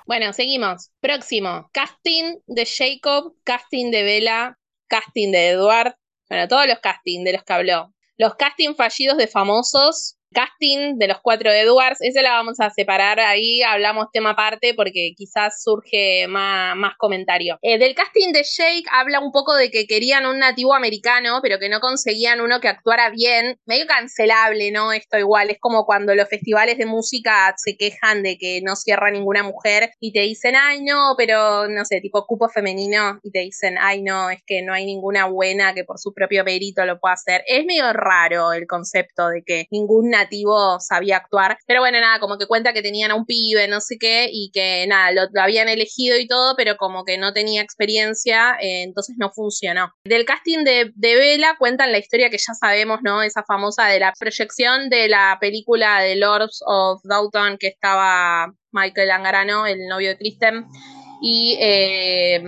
Bueno, seguimos. Próximo. Casting de Jacob, casting de Bella, casting de Edward. Bueno, todos los castings de los que habló. Los casting fallidos de famosos, casting de los cuatro Edwards, ese la vamos a separar ahí, hablamos tema aparte porque quizás surge más, más comentario. Eh, del casting de Jake habla un poco de que querían un nativo americano, pero que no conseguían uno que actuara bien, medio cancelable, ¿no? Esto igual, es como cuando los festivales de música se quejan de que no cierra ninguna mujer y te dicen, ay no, pero no sé, tipo cupo femenino y te dicen, ay no, es que no hay ninguna buena que por su propio mérito lo pueda hacer. Es medio raro el concepto de que ningún nativo sabía actuar. Pero bueno, nada, como que cuenta que tenían a un pibe, no sé qué, y que nada, lo, habían elegido y todo, pero como que no tenía experiencia, eh, entonces no funcionó. Del casting de, Bella cuentan la historia que ya sabemos, ¿no? Esa famosa de la proyección de la película de Lords of Downton que estaba Michael Angarano, el novio de Kristen. Y eh,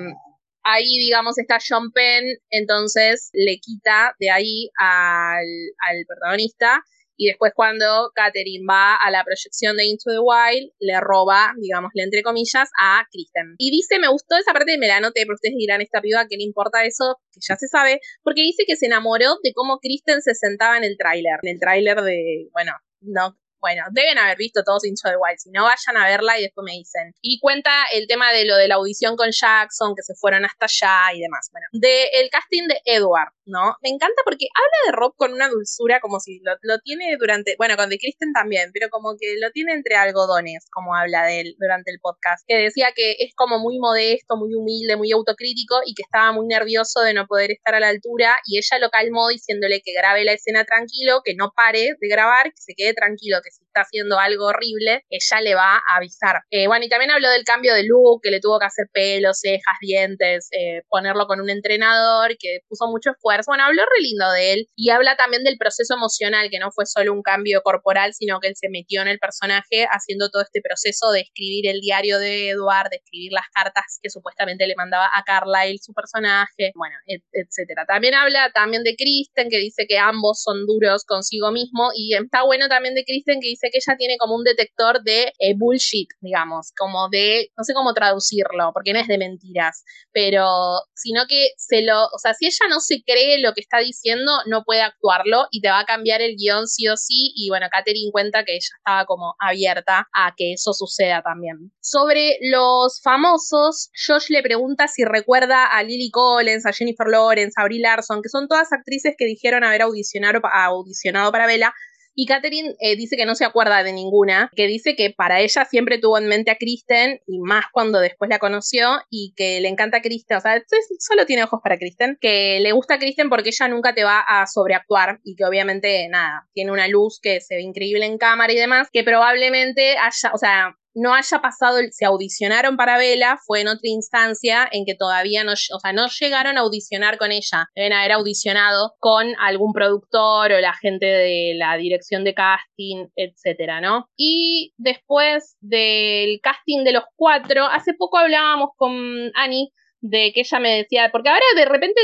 ahí, digamos, está John Penn, entonces le quita de ahí al, al protagonista y después cuando Katherine va a la proyección de Into the Wild, le roba, digámosle entre comillas, a Kristen. Y dice, me gustó esa parte, me la anoté, pero ustedes dirán, esta piba, ¿qué le importa eso? Que ya se sabe, porque dice que se enamoró de cómo Kristen se sentaba en el tráiler, en el tráiler de, bueno, no, bueno, deben haber visto todos Into the Wild. Si no, vayan a verla y después me dicen. Y cuenta el tema de lo de la audición con Jackson, que se fueron hasta allá y demás. Bueno, de el casting de Edward, ¿no? Me encanta porque habla de Rob con una dulzura como si lo, tiene durante, bueno, con The Kristen también, pero como que lo tiene entre algodones, como habla de él durante el podcast. Que decía que es como muy modesto, muy humilde, muy autocrítico y que estaba muy nervioso de no poder estar a la altura. Y ella lo calmó diciéndole que grabe la escena tranquilo, que no pare de grabar, que se quede tranquilo, que si está haciendo algo horrible, ella le va a avisar. Eh, bueno, y también habló del cambio de look, que le tuvo que hacer pelo, cejas, dientes, eh, ponerlo con un entrenador, que puso mucho esfuerzo. Bueno, habló re lindo de él y habla también del proceso emocional, que no fue solo un cambio corporal, sino que él se metió en el personaje haciendo todo este proceso de escribir el diario de Edward, de escribir las cartas que supuestamente le mandaba a Carlyle su personaje, bueno, etcétera. También habla también de Kristen, que dice que ambos son duros consigo mismo y está bueno también de Kristen que dice que ella tiene como un detector de eh, bullshit, digamos, como de, no sé cómo traducirlo, porque no es de mentiras, pero sino que se lo, o sea, si ella no se cree lo que está diciendo, no puede actuarlo y te va a cambiar el guion sí o sí y bueno, Katherine cuenta que ella estaba como abierta a que eso suceda también. Sobre los famosos, Josh le pregunta si recuerda a Lily Collins, a Jennifer Lawrence, a Brie Larson, que son todas actrices que dijeron haber audicionado, audicionado para Bella, y Katherine eh, dice que no se acuerda de ninguna, que dice que para ella siempre tuvo en mente a Kristen y más cuando después la conoció y que le encanta a Kristen, o sea, solo tiene ojos para Kristen, que le gusta a Kristen porque ella nunca te va a sobreactuar y que obviamente, nada, tiene una luz que se ve increíble en cámara y demás, que probablemente haya, o sea, no haya pasado, se audicionaron para Vela, fue en otra instancia en que todavía no, o sea, no llegaron a audicionar con ella, deben haber audicionado con algún productor o la gente de la dirección de casting, etcétera, ¿no? Y después del casting de los cuatro, hace poco hablábamos con Annie de que ella me decía, porque ahora de repente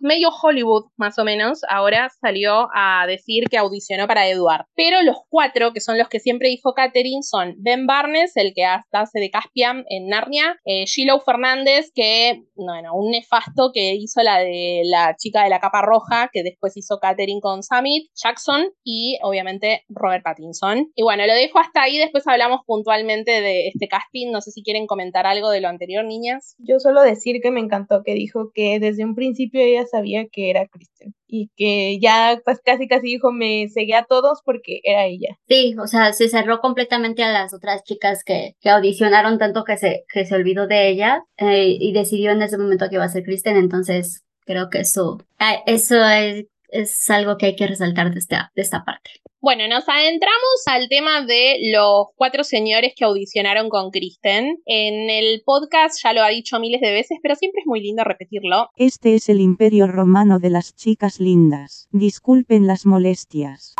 medio Hollywood más o menos, ahora salió a decir que audicionó para Edward. Pero los cuatro, que son los que siempre dijo Katherine, son Ben Barnes, el que hace de Caspian en Narnia, eh, Shiloh Fernández, que, bueno, un nefasto que hizo la de la chica de la capa roja, que después hizo Katherine con Summit, Jackson y obviamente Robert Pattinson. Y bueno, lo dejo hasta ahí, después hablamos puntualmente de este casting, no sé si quieren comentar algo de lo anterior, niñas. Yo solo decía que me encantó que dijo que desde un principio ella sabía que era Kristen y que ya pues casi casi dijo me seguía a todos porque era ella. Sí, o sea, se cerró completamente a las otras chicas que, que audicionaron tanto que se, que se olvidó de ella eh, y decidió en ese momento que iba a ser Kristen, entonces creo que eso, ah, eso es, es algo que hay que resaltar de esta, de esta parte. Bueno, nos adentramos al tema de los cuatro señores que audicionaron con Kristen. En el podcast ya lo ha dicho miles de veces, pero siempre es muy lindo repetirlo. Este es el imperio romano de las chicas lindas. Disculpen las molestias.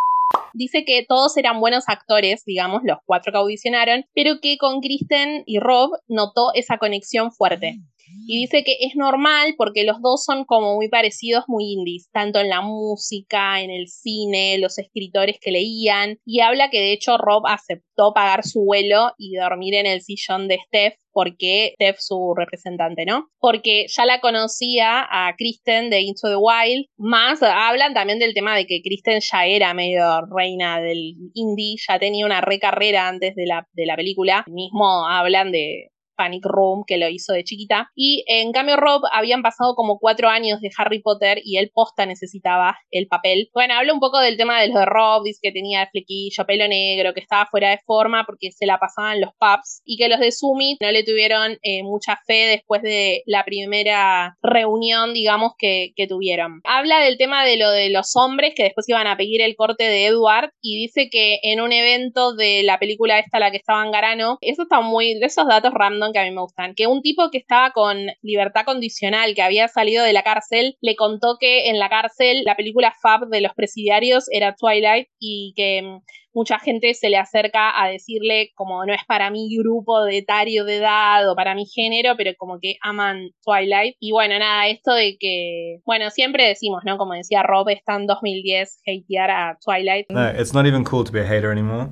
Dice que todos eran buenos actores, digamos, los cuatro que audicionaron, pero que con Kristen y Rob notó esa conexión fuerte. Y dice que es normal porque los dos son como muy parecidos, muy indies, tanto en la música, en el cine, los escritores que leían. Y habla que de hecho Rob aceptó pagar su vuelo y dormir en el sillón de Steph porque Steph su representante, ¿no? Porque ya la conocía a Kristen de Into the Wild, más hablan también del tema de que Kristen ya era medio reina del indie, ya tenía una recarrera antes de la, de la película, mismo hablan de, Panic Room, que lo hizo de chiquita. Y en cambio, Rob habían pasado como cuatro años de Harry Potter y él posta necesitaba el papel. Bueno, habla un poco del tema de los de Rob, que tenía flequillo, pelo negro, que estaba fuera de forma porque se la pasaban los pubs y que los de Summit no le tuvieron eh, mucha fe después de la primera reunión, digamos, que, que tuvieron. Habla del tema de lo de los hombres que después iban a pedir el corte de Edward y dice que en un evento de la película esta, la que estaba en Garano, eso está muy, de esos datos random que a mí me gustan, que un tipo que estaba con libertad condicional, que había salido de la cárcel, le contó que en la cárcel la película Fab de los presidiarios era Twilight y que mm, mucha gente se le acerca a decirle como no es para mi grupo de etario de edad o para mi género, pero como que aman Twilight. Y bueno, nada, esto de que, bueno, siempre decimos, ¿no? Como decía Rob, está en 2010 hatear a Twilight. No, it's not even cool to be a hater anymore.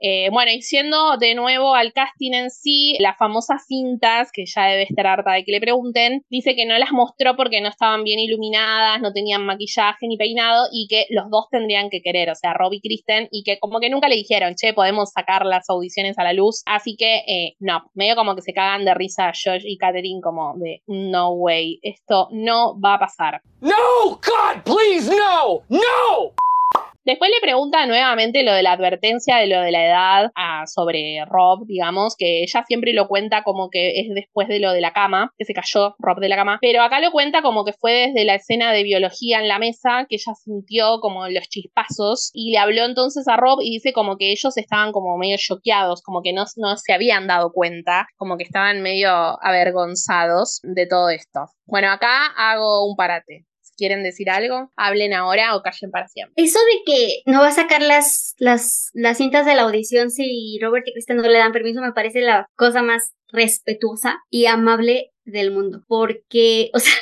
Eh, bueno, y siendo de nuevo al casting en sí, las famosas cintas, que ya debe estar harta de que le pregunten, dice que no las mostró porque no estaban bien iluminadas, no tenían maquillaje ni peinado y que los dos tendrían que querer, o sea, Rob y Kristen, y que como que nunca le dijeron, che, podemos sacar las audiciones a la luz. Así que, eh, no, medio como que se cagan de risa Josh y Katherine, como de, no way, esto no va a pasar. No, God, please, no, no. Después le pregunta nuevamente lo de la advertencia de lo de la edad a, sobre Rob, digamos, que ella siempre lo cuenta como que es después de lo de la cama, que se cayó Rob de la cama, pero acá lo cuenta como que fue desde la escena de biología en la mesa que ella sintió como los chispazos y le habló entonces a Rob y dice como que ellos estaban como medio choqueados, como que no, no se habían dado cuenta, como que estaban medio avergonzados de todo esto. Bueno, acá hago un parate quieren decir algo, hablen ahora o callen para siempre. Eso de que no va a sacar las, las, las cintas de la audición si Robert y Kristen no le dan permiso me parece la cosa más respetuosa y amable del mundo. Porque, [laughs] o sea,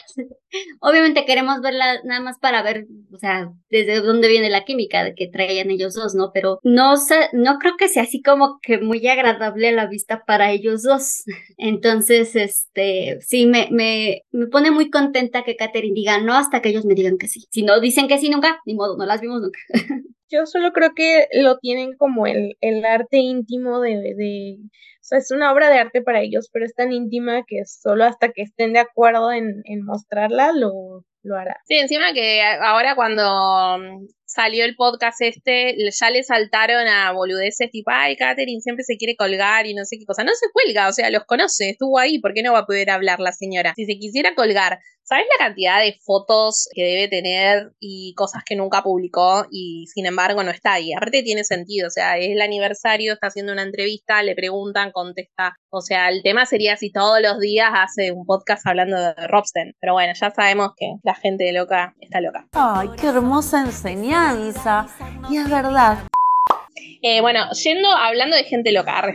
obviamente queremos verla nada más para ver, o sea, desde dónde viene la química que traían ellos dos, ¿no? Pero no no creo que sea así como que muy agradable a la vista para ellos dos. [laughs] Entonces, este, sí, me, me, me pone muy contenta que Katherine diga no hasta que ellos me digan que sí. Si no dicen que sí nunca, ni modo, no las vimos nunca. [laughs] Yo solo creo que lo tienen como el, el arte íntimo de, sea, es una obra de arte para ellos, pero es tan íntima que solo hasta que estén de acuerdo en, en mostrarla lo, lo hará. Sí, encima que ahora cuando mm, salió el podcast este, ya le saltaron a boludeces tipo, ay, Katherine siempre se quiere colgar y no sé qué cosa. No se cuelga, o sea, los conoce, estuvo ahí, ¿por qué no va a poder hablar la señora? Si se quisiera colgar, ¿sabes la cantidad de fotos que debe tener y cosas que nunca publicó y sin embargo no está ahí? Aparte tiene sentido, o sea, es el aniversario, está haciendo una entrevista, le preguntan, contesta. O sea, el tema sería si todos los días hace un podcast hablando de Robsten. Pero bueno, ya sabemos que la gente loca está loca. Ay, qué hermosa enseñanza y es verdad. Eh, bueno, yendo, hablando de gente loca. [laughs]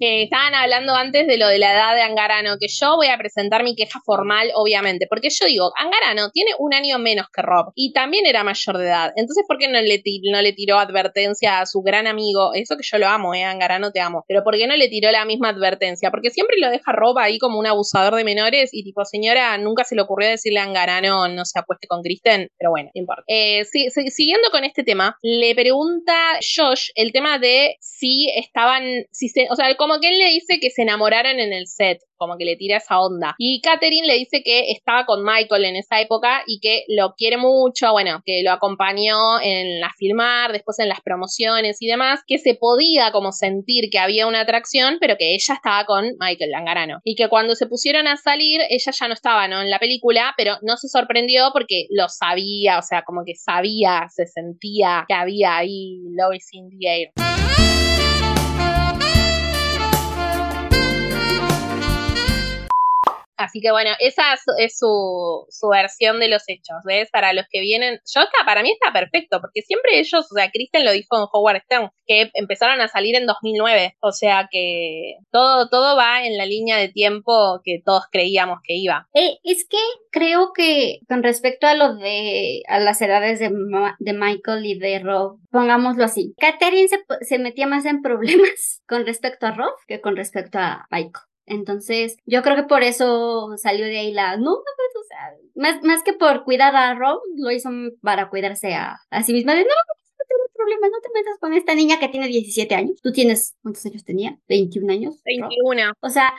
Eh, estaban hablando antes de lo de la edad de Angarano, que yo voy a presentar mi queja formal, obviamente, porque yo digo, Angarano tiene un año menos que Rob y también era mayor de edad. Entonces, ¿por qué no le, no le tiró advertencia a su gran amigo? Eso que yo lo amo, eh, Angarano, te amo. Pero ¿por qué no le tiró la misma advertencia? Porque siempre lo deja Rob ahí como un abusador de menores y tipo, señora, nunca se le ocurrió decirle a Angarano no se apueste con Kristen, pero bueno, no importa. Eh, siguiendo con este tema, le pregunta Josh el tema de si estaban, si se, o sea, como que él le dice que se enamoraron en el set, como que le tira esa onda. Y Katherine le dice que estaba con Michael en esa época y que lo quiere mucho, bueno, que lo acompañó en la filmar, después en las promociones y demás, que se podía como sentir que había una atracción, pero que ella estaba con Michael Langarano. Y que cuando se pusieron a salir, ella ya no estaba, ¿no? En la película, pero no se sorprendió porque lo sabía, o sea, como que sabía, se sentía que había ahí Lois in the. Así que bueno, esa es su, versión de los hechos, ¿ves? Para los que vienen, yo está, para mí está perfecto, porque siempre ellos, o sea, Kristen lo dijo en Howard Stern, que empezaron a salir en 2009, o sea que todo, todo va en la línea de tiempo que todos creíamos que iba. Eh, es que creo que con respecto a lo de, a las edades de, de Michael y de Rob, pongámoslo así, Catherine se, se metía más en problemas [laughs] con respecto a Rob que con respecto a Michael. Entonces, yo creo que por eso salió de ahí la, no, pues, o sea, más, más que por cuidar a Rob, lo hizo para cuidarse a, a sí misma de, no, no tienes problema, no te metas con esta niña que tiene 17 años. ¿Tú tienes, cuántos años tenía? ¿21 años? 21. O sea,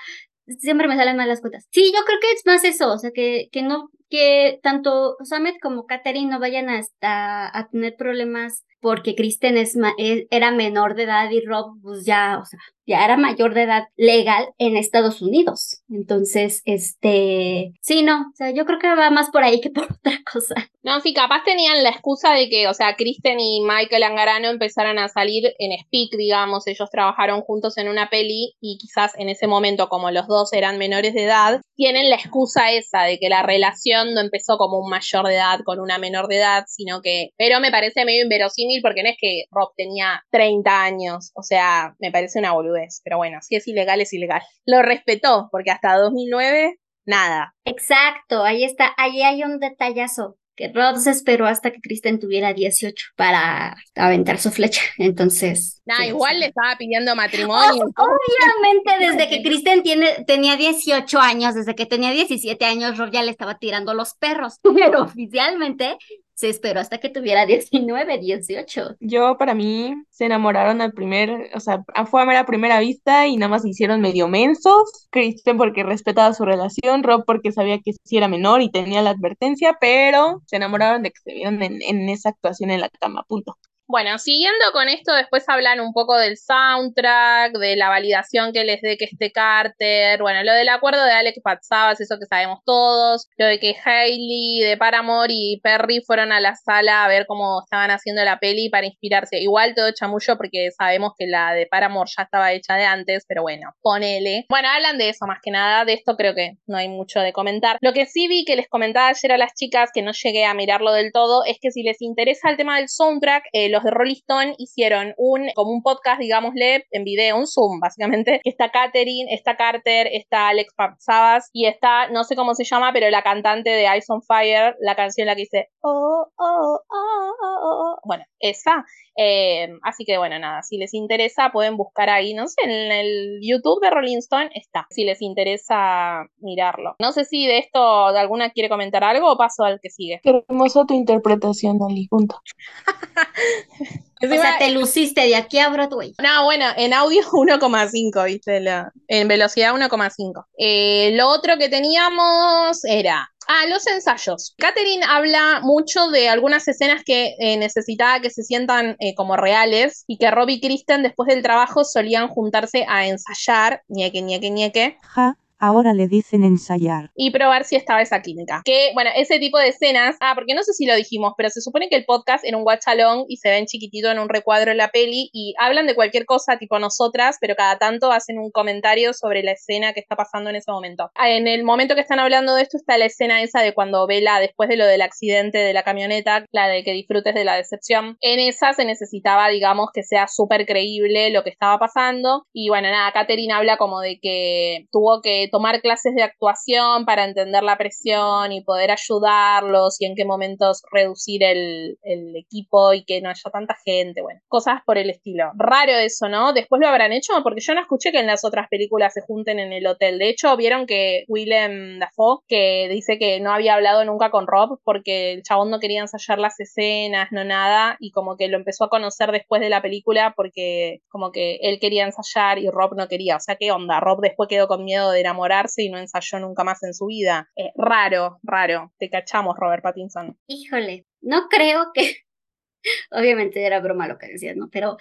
siempre me salen mal las cuentas. Sí, yo creo que es más eso, o sea, que, que no, que tanto Samet como Katherine no vayan a tener problemas porque Kristen es, e, era menor de edad y Rob pues ya, o sea, ya era mayor de edad legal en Estados Unidos. Entonces, este, sí, no, o sea, yo creo que va más por ahí que por [laughs] otra cosa. No, sí, capaz tenían la excusa de que, o sea, Kristen y Michael Angarano empezaran a salir en Speak, digamos, ellos trabajaron juntos en una peli y quizás en ese momento, como los dos eran menores de edad, tienen la excusa esa de que la relación no empezó como un mayor de edad con una menor de edad, sino que, pero me parece medio inverosímil porque no es que Rob tenía 30 años, o sea, me parece una boludez, pero bueno, si es ilegal es ilegal. Lo respetó porque hasta 2009 nada. Exacto, ahí está, ahí hay un detallazo que Rod se esperó hasta que Kristen tuviera 18 para aventar su flecha. Entonces. Nah, igual le estaba pidiendo matrimonio. obviamente, desde que Kristen tiene, tenía 18 años, desde que tenía 17 años, Rob ya le estaba tirando los perros. [laughs] Pero oficialmente se esperó hasta que tuviera [laughs] 19, 18. Yo, para mí, se enamoraron al primer, o sea, fue a ver a primera vista y nada más se hicieron medio mensos. Kristen porque respetaba su relación, Rob porque sabía que sí era menor y tenía la advertencia, pero se enamoraron de que se vieron en, en esa actuación en la cama, punto. Bueno, siguiendo con esto, después hablan un poco del soundtrack, de la validación que les dé que esté Carter, bueno, lo del acuerdo de Alex Patsabas, eso que sabemos todos, lo de que Hailey de Paramore y Perry fueron a la sala a ver cómo estaban haciendo la peli para inspirarse. Igual todo chamullo porque sabemos que la de Paramore ya estaba hecha de antes, pero bueno, ponele. Bueno, hablan de eso más que nada, de esto creo que no hay mucho de comentar. Lo que sí vi que les comentaba ayer a las chicas, que no llegué a mirarlo del todo, es que si les interesa el tema del soundtrack, eh, los de Rolling Stone hicieron un, como un podcast, digámosle, en video, un Zoom, básicamente, que está Katherine, está Carter, está Alex Sabas y está, no sé cómo se llama, pero la cantante de Ice on Fire, la canción la que dice, oh, oh, oh, oh, oh, bueno, esa. Eh, así que bueno, nada, si les interesa pueden buscar ahí, no sé, en el YouTube de Rolling Stone está, si les interesa mirarlo. No sé si de esto de alguna quiere comentar algo o paso al que sigue. Hermosa tu interpretación, Dali, punto. [laughs] [laughs] o sea, te luciste de aquí a Broadway. No, bueno, en audio [laughs] 1,5, ¿viste? en velocidad 1,5. Eh, lo otro que teníamos era Ah, los ensayos. Catherine habla mucho de algunas escenas que eh, necesitaba que se sientan eh, como reales y que Robbie y Kristen después del trabajo solían juntarse a ensayar, ñeque, ñeque, ñeque. Ja, ahora le dicen ensayar. Y probar si estaba esa química. Que, bueno, ese tipo de escenas, ah, porque no sé si lo dijimos, pero se supone que el podcast era un watch along y se ven chiquitito en un recuadro en la peli y hablan de cualquier cosa tipo nosotras, pero cada tanto hacen un comentario sobre la escena que está pasando en ese momento. Ah, en el momento que están hablando de esto está la escena esa de cuando Vela, después de lo del accidente de la camioneta, la de que disfrutes de la decepción, en esa se necesitaba, digamos, que sea súper creíble lo que estaba pasando. Y bueno, nada, Katherine habla como de que tuvo que tomar clases de actuación para entender la presión y poder ayudarlos y en qué momentos reducir el, equipo y que no haya tanta gente, bueno, cosas por el estilo. Raro eso, ¿no? Después lo habrán hecho porque yo no escuché que en las otras películas se junten en el hotel. De hecho, vieron que Willem Dafoe, que dice que no había hablado nunca con Rob porque el chabón no quería ensayar las escenas, no nada, y como que lo empezó a conocer después de la película porque como que él quería ensayar y Rob no quería. O sea, ¿qué onda? Rob después quedó con miedo de enamorar y no ensayó nunca más en su vida. Eh, raro, raro. Te cachamos, Robert Pattinson. Híjole, no creo que. [laughs] Obviamente era broma lo que decías, ¿no? Pero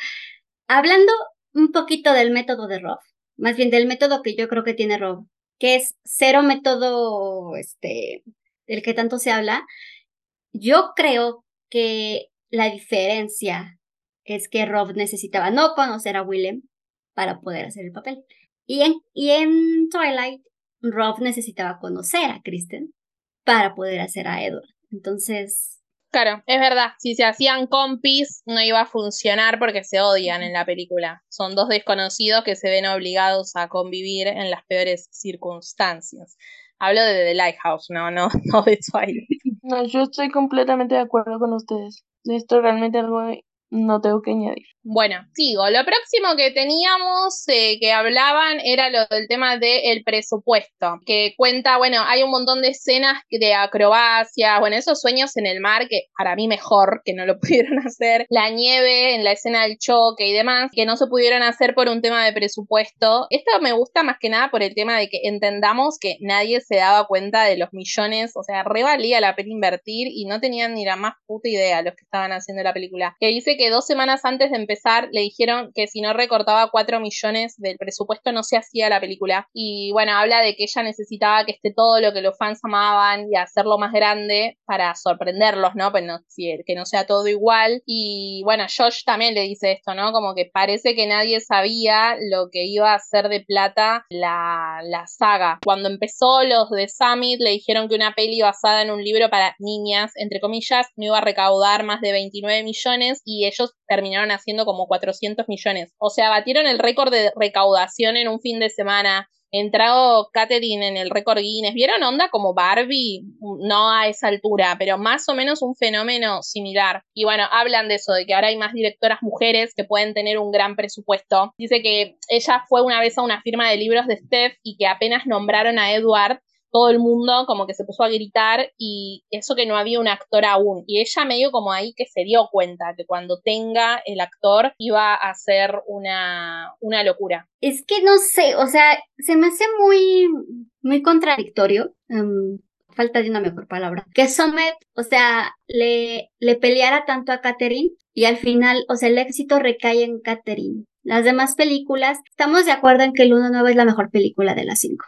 hablando un poquito del método de Rob, más bien del método que yo creo que tiene Rob, que es cero método, este, del que tanto se habla, yo creo que la diferencia es que Rob necesitaba no conocer a Willem para poder hacer el papel. Y en, y en Twilight, Rob necesitaba conocer a Kristen para poder hacer a Edward. Entonces. Claro, es verdad. Si se hacían compis, no iba a funcionar porque se odian en la película. Son dos desconocidos que se ven obligados a convivir en las peores circunstancias. Hablo de The Lighthouse, no, no, [laughs] no de Twilight. No, yo estoy completamente de acuerdo con ustedes. Esto realmente algo no tengo que añadir. Bueno, sigo. Lo próximo que teníamos eh, que hablaban era lo del tema del presupuesto, que cuenta, bueno, hay un montón de escenas de acrobacia, bueno, esos sueños en el mar, que para mí mejor que no lo [laughs] pudieron hacer, la nieve en la escena del choque y demás, que no se pudieron hacer por un tema de presupuesto. Esto me gusta más que nada por el tema de que entendamos que nadie se daba cuenta de los millones, o sea, revalía la pena invertir y no tenían ni la más puta idea los que estaban haciendo la película. Que dice que dos semanas antes de empezar le dijeron que si no recortaba 4 millones del presupuesto no se hacía la película. Y bueno, habla de que ella necesitaba que esté todo lo que los fans amaban y hacerlo más grande para sorprenderlos, ¿no? Pues no, que no sea todo igual. Y bueno, Josh también le dice esto, ¿no? Como que parece que nadie sabía lo que iba a hacer de plata la, la saga. Cuando empezó los de Summit le dijeron que una peli basada en un libro para niñas, entre comillas, no iba a recaudar más de 29 millones y ellos terminaron haciendo como 400 millones. O sea, batieron el récord de recaudación en un fin de semana. Entrado Katherine en el récord Guinness. ¿Vieron onda como Barbie? No a esa altura, pero más o menos un fenómeno similar. Y bueno, hablan de eso, de que ahora hay más directoras mujeres que pueden tener un gran presupuesto. Dice que ella fue una vez a una firma de libros de Steph y que apenas nombraron a Edward, todo el mundo como que se puso a gritar y eso que no había un actor aún. Y ella medio como ahí que se dio cuenta que cuando tenga el actor iba a ser una, una locura. Es que no sé, o sea, se me hace muy, muy contradictorio. Um, falta de una mejor palabra, que Sommet, o sea, le, le peleara tanto a Catherine y al final, o sea, el éxito recae en Catherine. Las demás películas, estamos de acuerdo en que el 1-9 es la mejor película de las cinco.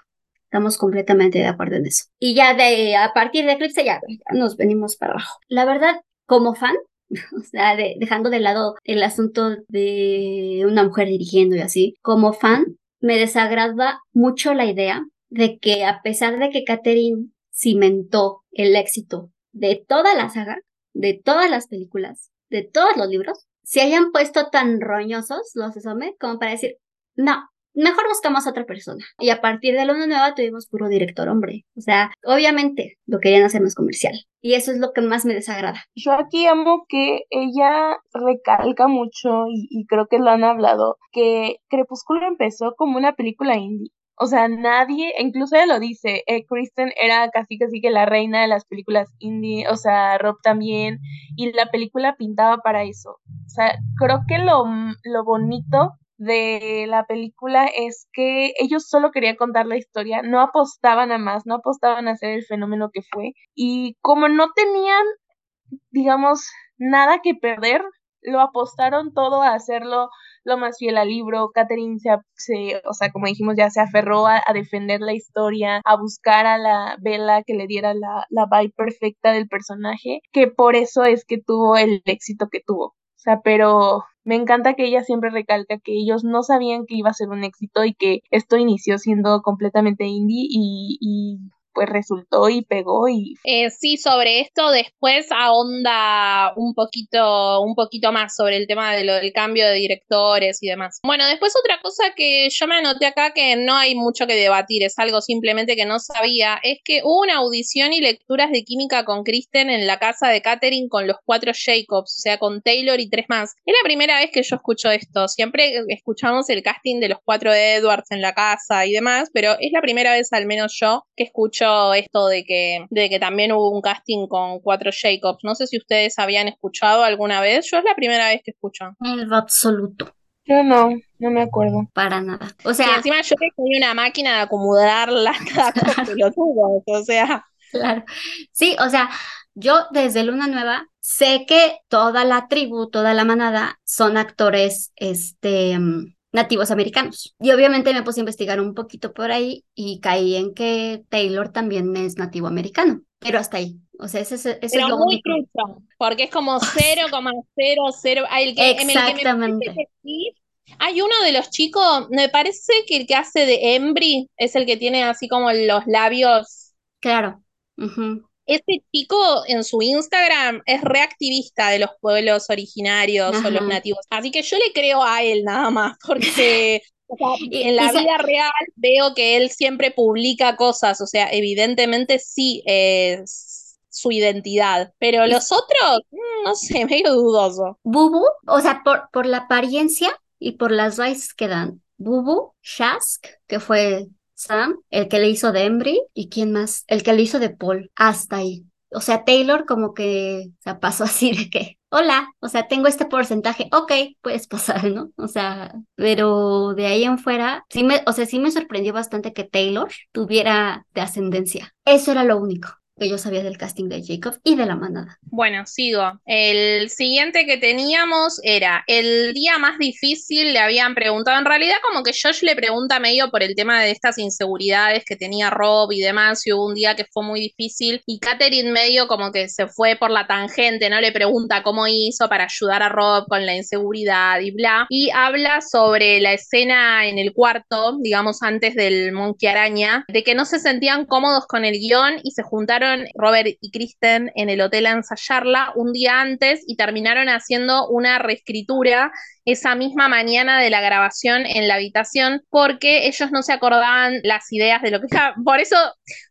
Estamos completamente de acuerdo en eso. Y ya de a partir de Eclipse ya, nos venimos para abajo. La verdad, como fan, [laughs] o sea, de- dejando de lado el asunto de una mujer dirigiendo y así, como fan, me desagrada mucho la idea de que a pesar de que Catherine cimentó el éxito de toda la saga, de todas las películas, de todos los libros, se hayan puesto tan roñosos los de Sommet como para decir, no, mejor buscamos a otra persona. Y a partir de la una nueva tuvimos puro director hombre. O sea, obviamente lo querían hacer más comercial. Y eso es lo que más me desagrada. Yo aquí amo que ella recalca mucho y, y creo que lo han hablado, que Crepúsculo empezó como una película indie. O sea, nadie, incluso ella lo dice, eh, Kristen era casi casi que la reina de las películas indie, o sea, Rob también, y la película pintaba para eso. O sea, creo que lo, lo bonito de la película es que ellos solo querían contar la historia, no apostaban a más, no apostaban a hacer el fenómeno que fue, y como no tenían, digamos, nada que perder, lo apostaron todo a hacerlo lo más fiel al libro. Catherine se, se o sea, como dijimos, ya se aferró a, a, defender la historia, a buscar a la Bella que le diera la, la vibe perfecta del personaje, que por eso es que tuvo el éxito que tuvo. Sea, pero me encanta que ella siempre recalca que ellos no sabían que iba a ser un éxito y que esto inició siendo completamente indie y, y pues resultó y pegó y eh, sí sobre esto después ahonda un poquito un poquito más sobre el tema de lo del cambio de directores y demás. Bueno después otra cosa que yo me anoté acá que no hay mucho que debatir es algo simplemente que no sabía es que hubo una audición y lecturas de química con Kristen en la casa de Catherine con los cuatro Jacobs o sea con Taylor y tres más. Es la primera vez que yo escucho esto. Siempre escuchamos el casting de los cuatro Edwards en la casa y demás pero es la primera vez al menos yo que escucho esto de que, de que también hubo un casting con cuatro Jacobs. No sé si ustedes habían escuchado alguna vez. Yo es la primera vez que escucho. En lo absoluto. Yo no, no me acuerdo. Para nada. O sea. Y encima yo que soy una máquina de que lo tuvo. O sea. Claro. Sí, o sea, yo desde Luna Nueva sé que toda la tribu, toda la manada son actores, este. Nativos americanos. Y obviamente me puse a investigar un poquito por ahí y caí en que Taylor también es nativo americano, pero hasta ahí. O sea, ese, ese pero es lo muy único. cruzo, porque es como 0,00. El que, Exactamente. En el que me decir, hay uno de los chicos, me parece que el que hace de Embry es el que tiene así como los labios. Claro. Uh -huh. Ese chico en su Instagram es reactivista de los pueblos originarios Ajá. o los nativos. Así que yo le creo a él nada más, porque [laughs] o sea, en la vida real veo que él siempre publica cosas. O sea, evidentemente sí es su identidad. Pero los otros, no sé, [laughs] medio dudoso. Bubu, o sea, por, por la apariencia y por las raíces que dan. Bubu, Shask, que fue Sam, el que le hizo de Embry, y quién más, el que le hizo de Paul, hasta ahí. O sea, Taylor como que o sea, pasó [laughs] así de que, hola, o sea, tengo este porcentaje, ok, puedes pasar, ¿no? O sea, pero de ahí en fuera, sí me, o sea, sí me sorprendió bastante que Taylor tuviera de ascendencia. Eso era lo único que yo sabía del casting de Jacob y de la manada. Bueno, sigo. El siguiente que teníamos era el día más difícil, le habían preguntado, en realidad como que Josh le pregunta medio por el tema de estas inseguridades que tenía Rob y demás, y hubo un día que fue muy difícil, y Katherine medio como que se fue por la tangente, ¿no? Le pregunta cómo hizo para ayudar a Rob con la inseguridad y bla, y habla sobre la escena en el cuarto, digamos antes del Monkey Araña, de que no se sentían cómodos con el guion y se juntaron Robert y Kristen en el hotel a ensayarla un día antes y terminaron haciendo una reescritura esa misma mañana de la grabación en la habitación porque ellos no se acordaban las ideas de lo que estaba. Por eso,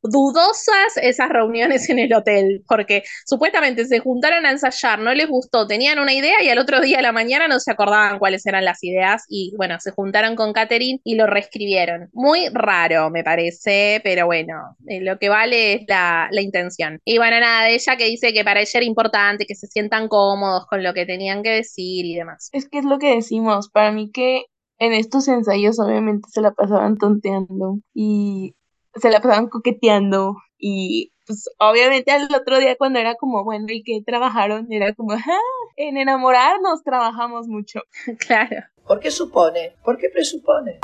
dudosas esas reuniones en el hotel, porque supuestamente se juntaron a ensayar, no les gustó, tenían una idea y al otro día de la mañana no se acordaban cuáles eran las ideas y bueno, se juntaron con Katherine y lo reescribieron. Muy raro, me parece, pero bueno, eh, lo que vale es la, la intención. Y bueno, nada, de ella que dice que para ella era importante que se sientan cómodos con lo que tenían que decir y demás. Es que es lo que decimos, para mí que en estos ensayos obviamente se la pasaban tonteando y se la pasaban coqueteando Y pues obviamente al otro día cuando era como, bueno, ¿y qué trabajaron? Era como, ah, en enamorarnos trabajamos mucho. [laughs] claro. ¿Por qué supone? ¿Por qué presupone?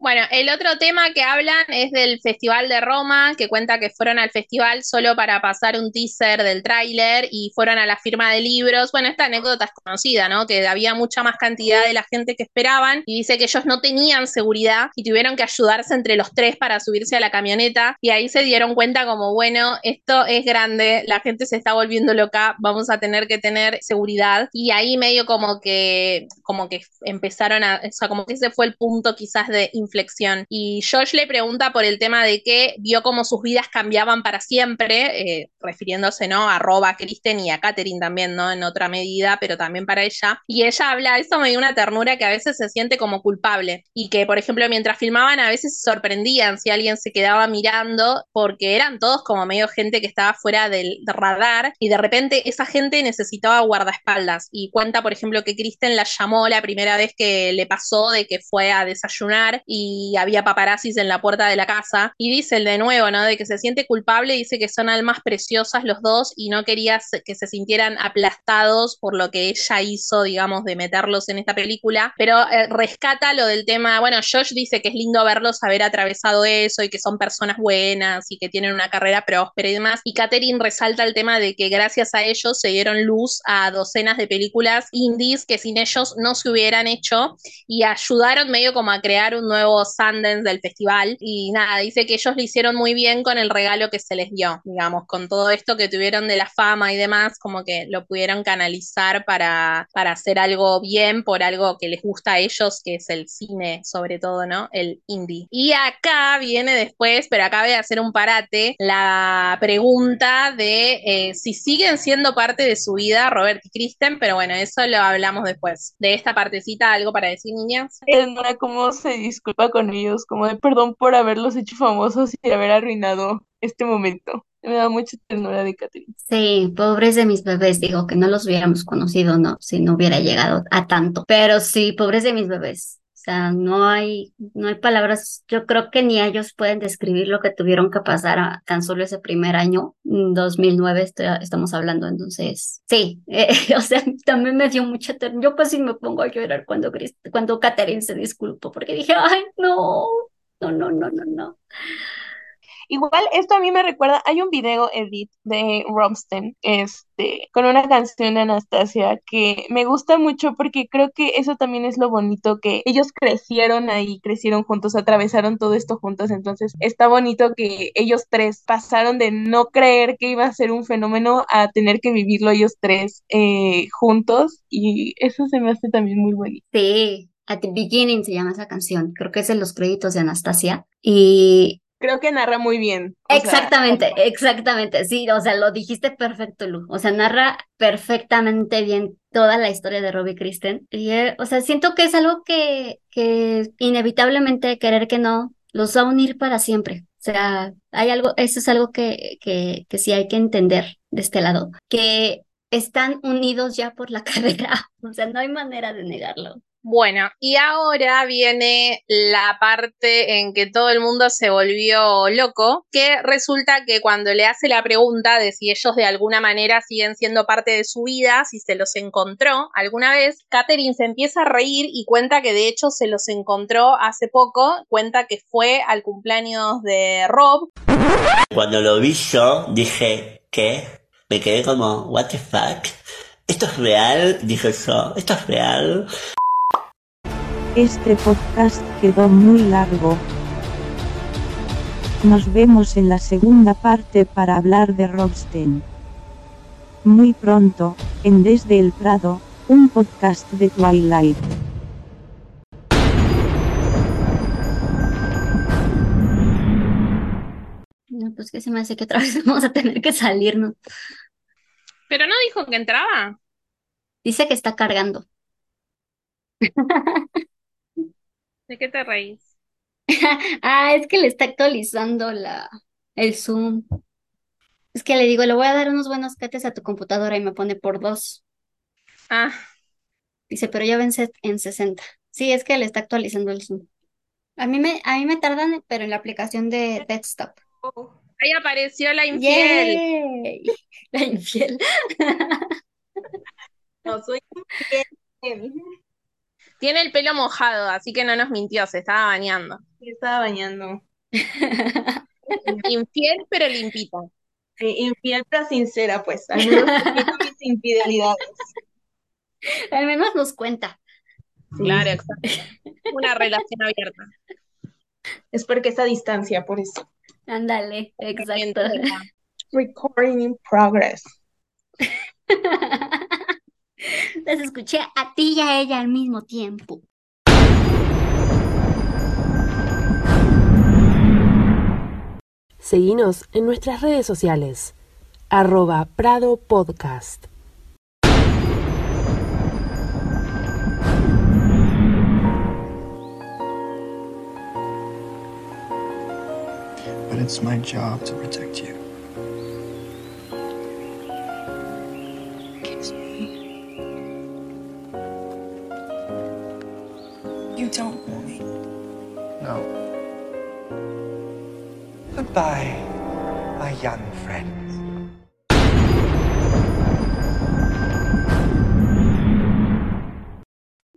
Bueno, el otro tema que hablan es del Festival de Roma, que cuenta que fueron al festival solo para pasar un teaser del tráiler y fueron a la firma de libros. Bueno, esta anécdota es conocida, ¿no? Que había mucha más cantidad de la gente que esperaban y dice que ellos no tenían seguridad y tuvieron que ayudarse entre los tres para subirse a la camioneta y ahí se dieron cuenta como, bueno, esto es grande, la gente se está volviendo loca, vamos a tener que tener seguridad y ahí medio como que, como que empezaron a, o sea, como que ese fue el punto quizás de inflexión. Y Josh le pregunta por el tema de que vio cómo sus vidas cambiaban para siempre, eh, refiriéndose, ¿no? A Roba, a Kristen y a Katherine también, ¿no? En otra medida, pero también para ella. Y ella habla, eso me dio una ternura que a veces se siente como culpable y que, por ejemplo, mientras filmaban a veces se sorprendían si alguien se quedaba mirando porque eran todos como medio gente que estaba fuera del radar y de repente esa gente necesitaba guardaespaldas y cuenta, por ejemplo, que Kristen la llamó la primera vez que le pasó de que fue a desayunar y y había paparazzis en la puerta de la casa. Y dice de nuevo, ¿no? De que se siente culpable, dice que son almas preciosas los dos y no quería que se sintieran aplastados por lo que ella hizo, digamos, de meterlos en esta película. Pero eh, rescata lo del tema, bueno, Josh dice que es lindo verlos haber atravesado eso y que son personas buenas y que tienen una carrera próspera y demás. Y Katherine resalta el tema de que gracias a ellos se dieron luz a docenas de películas indies que sin ellos no se hubieran hecho y ayudaron medio como a crear un nuevo Sundance del festival. Y nada, dice que ellos lo hicieron muy bien con el regalo que se les dio, digamos, con todo esto que tuvieron de la fama y demás, como que lo pudieron canalizar para, para hacer algo bien por algo que les gusta a ellos, que es el cine, sobre todo, ¿no? El indie. Y acá viene después, pero acá voy a hacer un parate, la pregunta de eh, si siguen siendo parte de su vida Robert y Kristen, pero bueno, eso lo hablamos después. De esta partecita, ¿algo para decir, niñas? ¿Cómo se con ellos, como de perdón por haberlos hecho famosos y haber arruinado este momento. Me da mucha ternura de Catherine. Sí, pobres de mis bebés, digo que no los hubiéramos conocido, ¿no? Si no hubiera llegado a tanto. Pero sí, pobres de mis bebés. No hay, no hay palabras, yo creo que ni ellos pueden describir lo que tuvieron que pasar tan solo ese primer año, 2009 estamos hablando, entonces, sí, [laughs] o sea, también me dio mucha yo casi me pongo a llorar cuando, cuando Catherine se disculpó, porque dije, ay, no, no, no, no, no, no. Igual esto a mí me recuerda, hay un video edit de Romsten, este, con una canción de Anastasia que me gusta mucho porque creo que eso también es lo bonito que ellos crecieron ahí, crecieron juntos, atravesaron todo esto juntos, entonces está bonito que ellos tres pasaron de no creer que iba a ser un fenómeno a tener que vivirlo ellos tres eh, juntos y eso se me hace también muy bonito. Sí, At the Beginning se llama esa canción, creo que es en los créditos de Anastasia y creo que narra muy bien. Exactamente, exactamente. Sí, o sea, lo dijiste perfecto, Lu. O sea, narra perfectamente bien toda la historia de Robbie Kristen. Y, eh, o sea, siento que es algo que, que inevitablemente, querer que no, los va a unir para siempre. O sea, hay algo, eso es algo que, que, que sí hay que entender de este lado, que están unidos ya por la [laughs] carrera. O sea, no hay manera de negarlo. Bueno, y ahora viene la parte en que todo el mundo se volvió loco, que resulta que cuando le hace la pregunta de si ellos de alguna manera siguen siendo parte de su vida, si se los encontró alguna vez, Katherine se empieza a reír y cuenta que de hecho se los encontró hace poco, cuenta que fue al cumpleaños de Rob. Cuando lo vi yo, dije, ¿qué? Me quedé como, ¿what the fuck? ¿Esto es real? Dije yo, ¿esto es real? Este podcast quedó muy largo. Nos vemos en la segunda parte para hablar de Robsten. Muy pronto, en Desde el Prado, un podcast de Twilight. No, pues que se me hace que otra [laughs] vez vamos a tener que salirnos. Pero no dijo que entraba. Dice que está cargando. [laughs] ¿De qué te reís? [laughs] ah, es que le está actualizando la, el Zoom. Es que le digo, le voy a dar unos buenos cates a tu computadora y me pone por dos. Ah. Dice, pero ya vence en 60. Sí, es que le está actualizando el Zoom. A mí me, a mí me tardan, pero en la aplicación de desktop. Ahí apareció la infiel. Yay. [laughs] La infiel. [laughs] No soy infiel. Tiene el pelo mojado, así que no nos mintió, se estaba bañando. Sí, estaba bañando. [laughs] Infiel, pero limpita. Sí, infiel pero sincera, pues. Al menos admito mis [laughs] infidelidades. Al menos nos cuenta. Claro, exacto. Una relación abierta. Es porque esa distancia, por eso. Ándale, exacto. Recording in progress. [laughs] [laughs] Las escuché a ti y a ella al mismo tiempo. Seguinos en nuestras redes sociales. Arroba Prado Podcast. But it's my job to protect you. Don't want me. No. Goodbye, my young friends.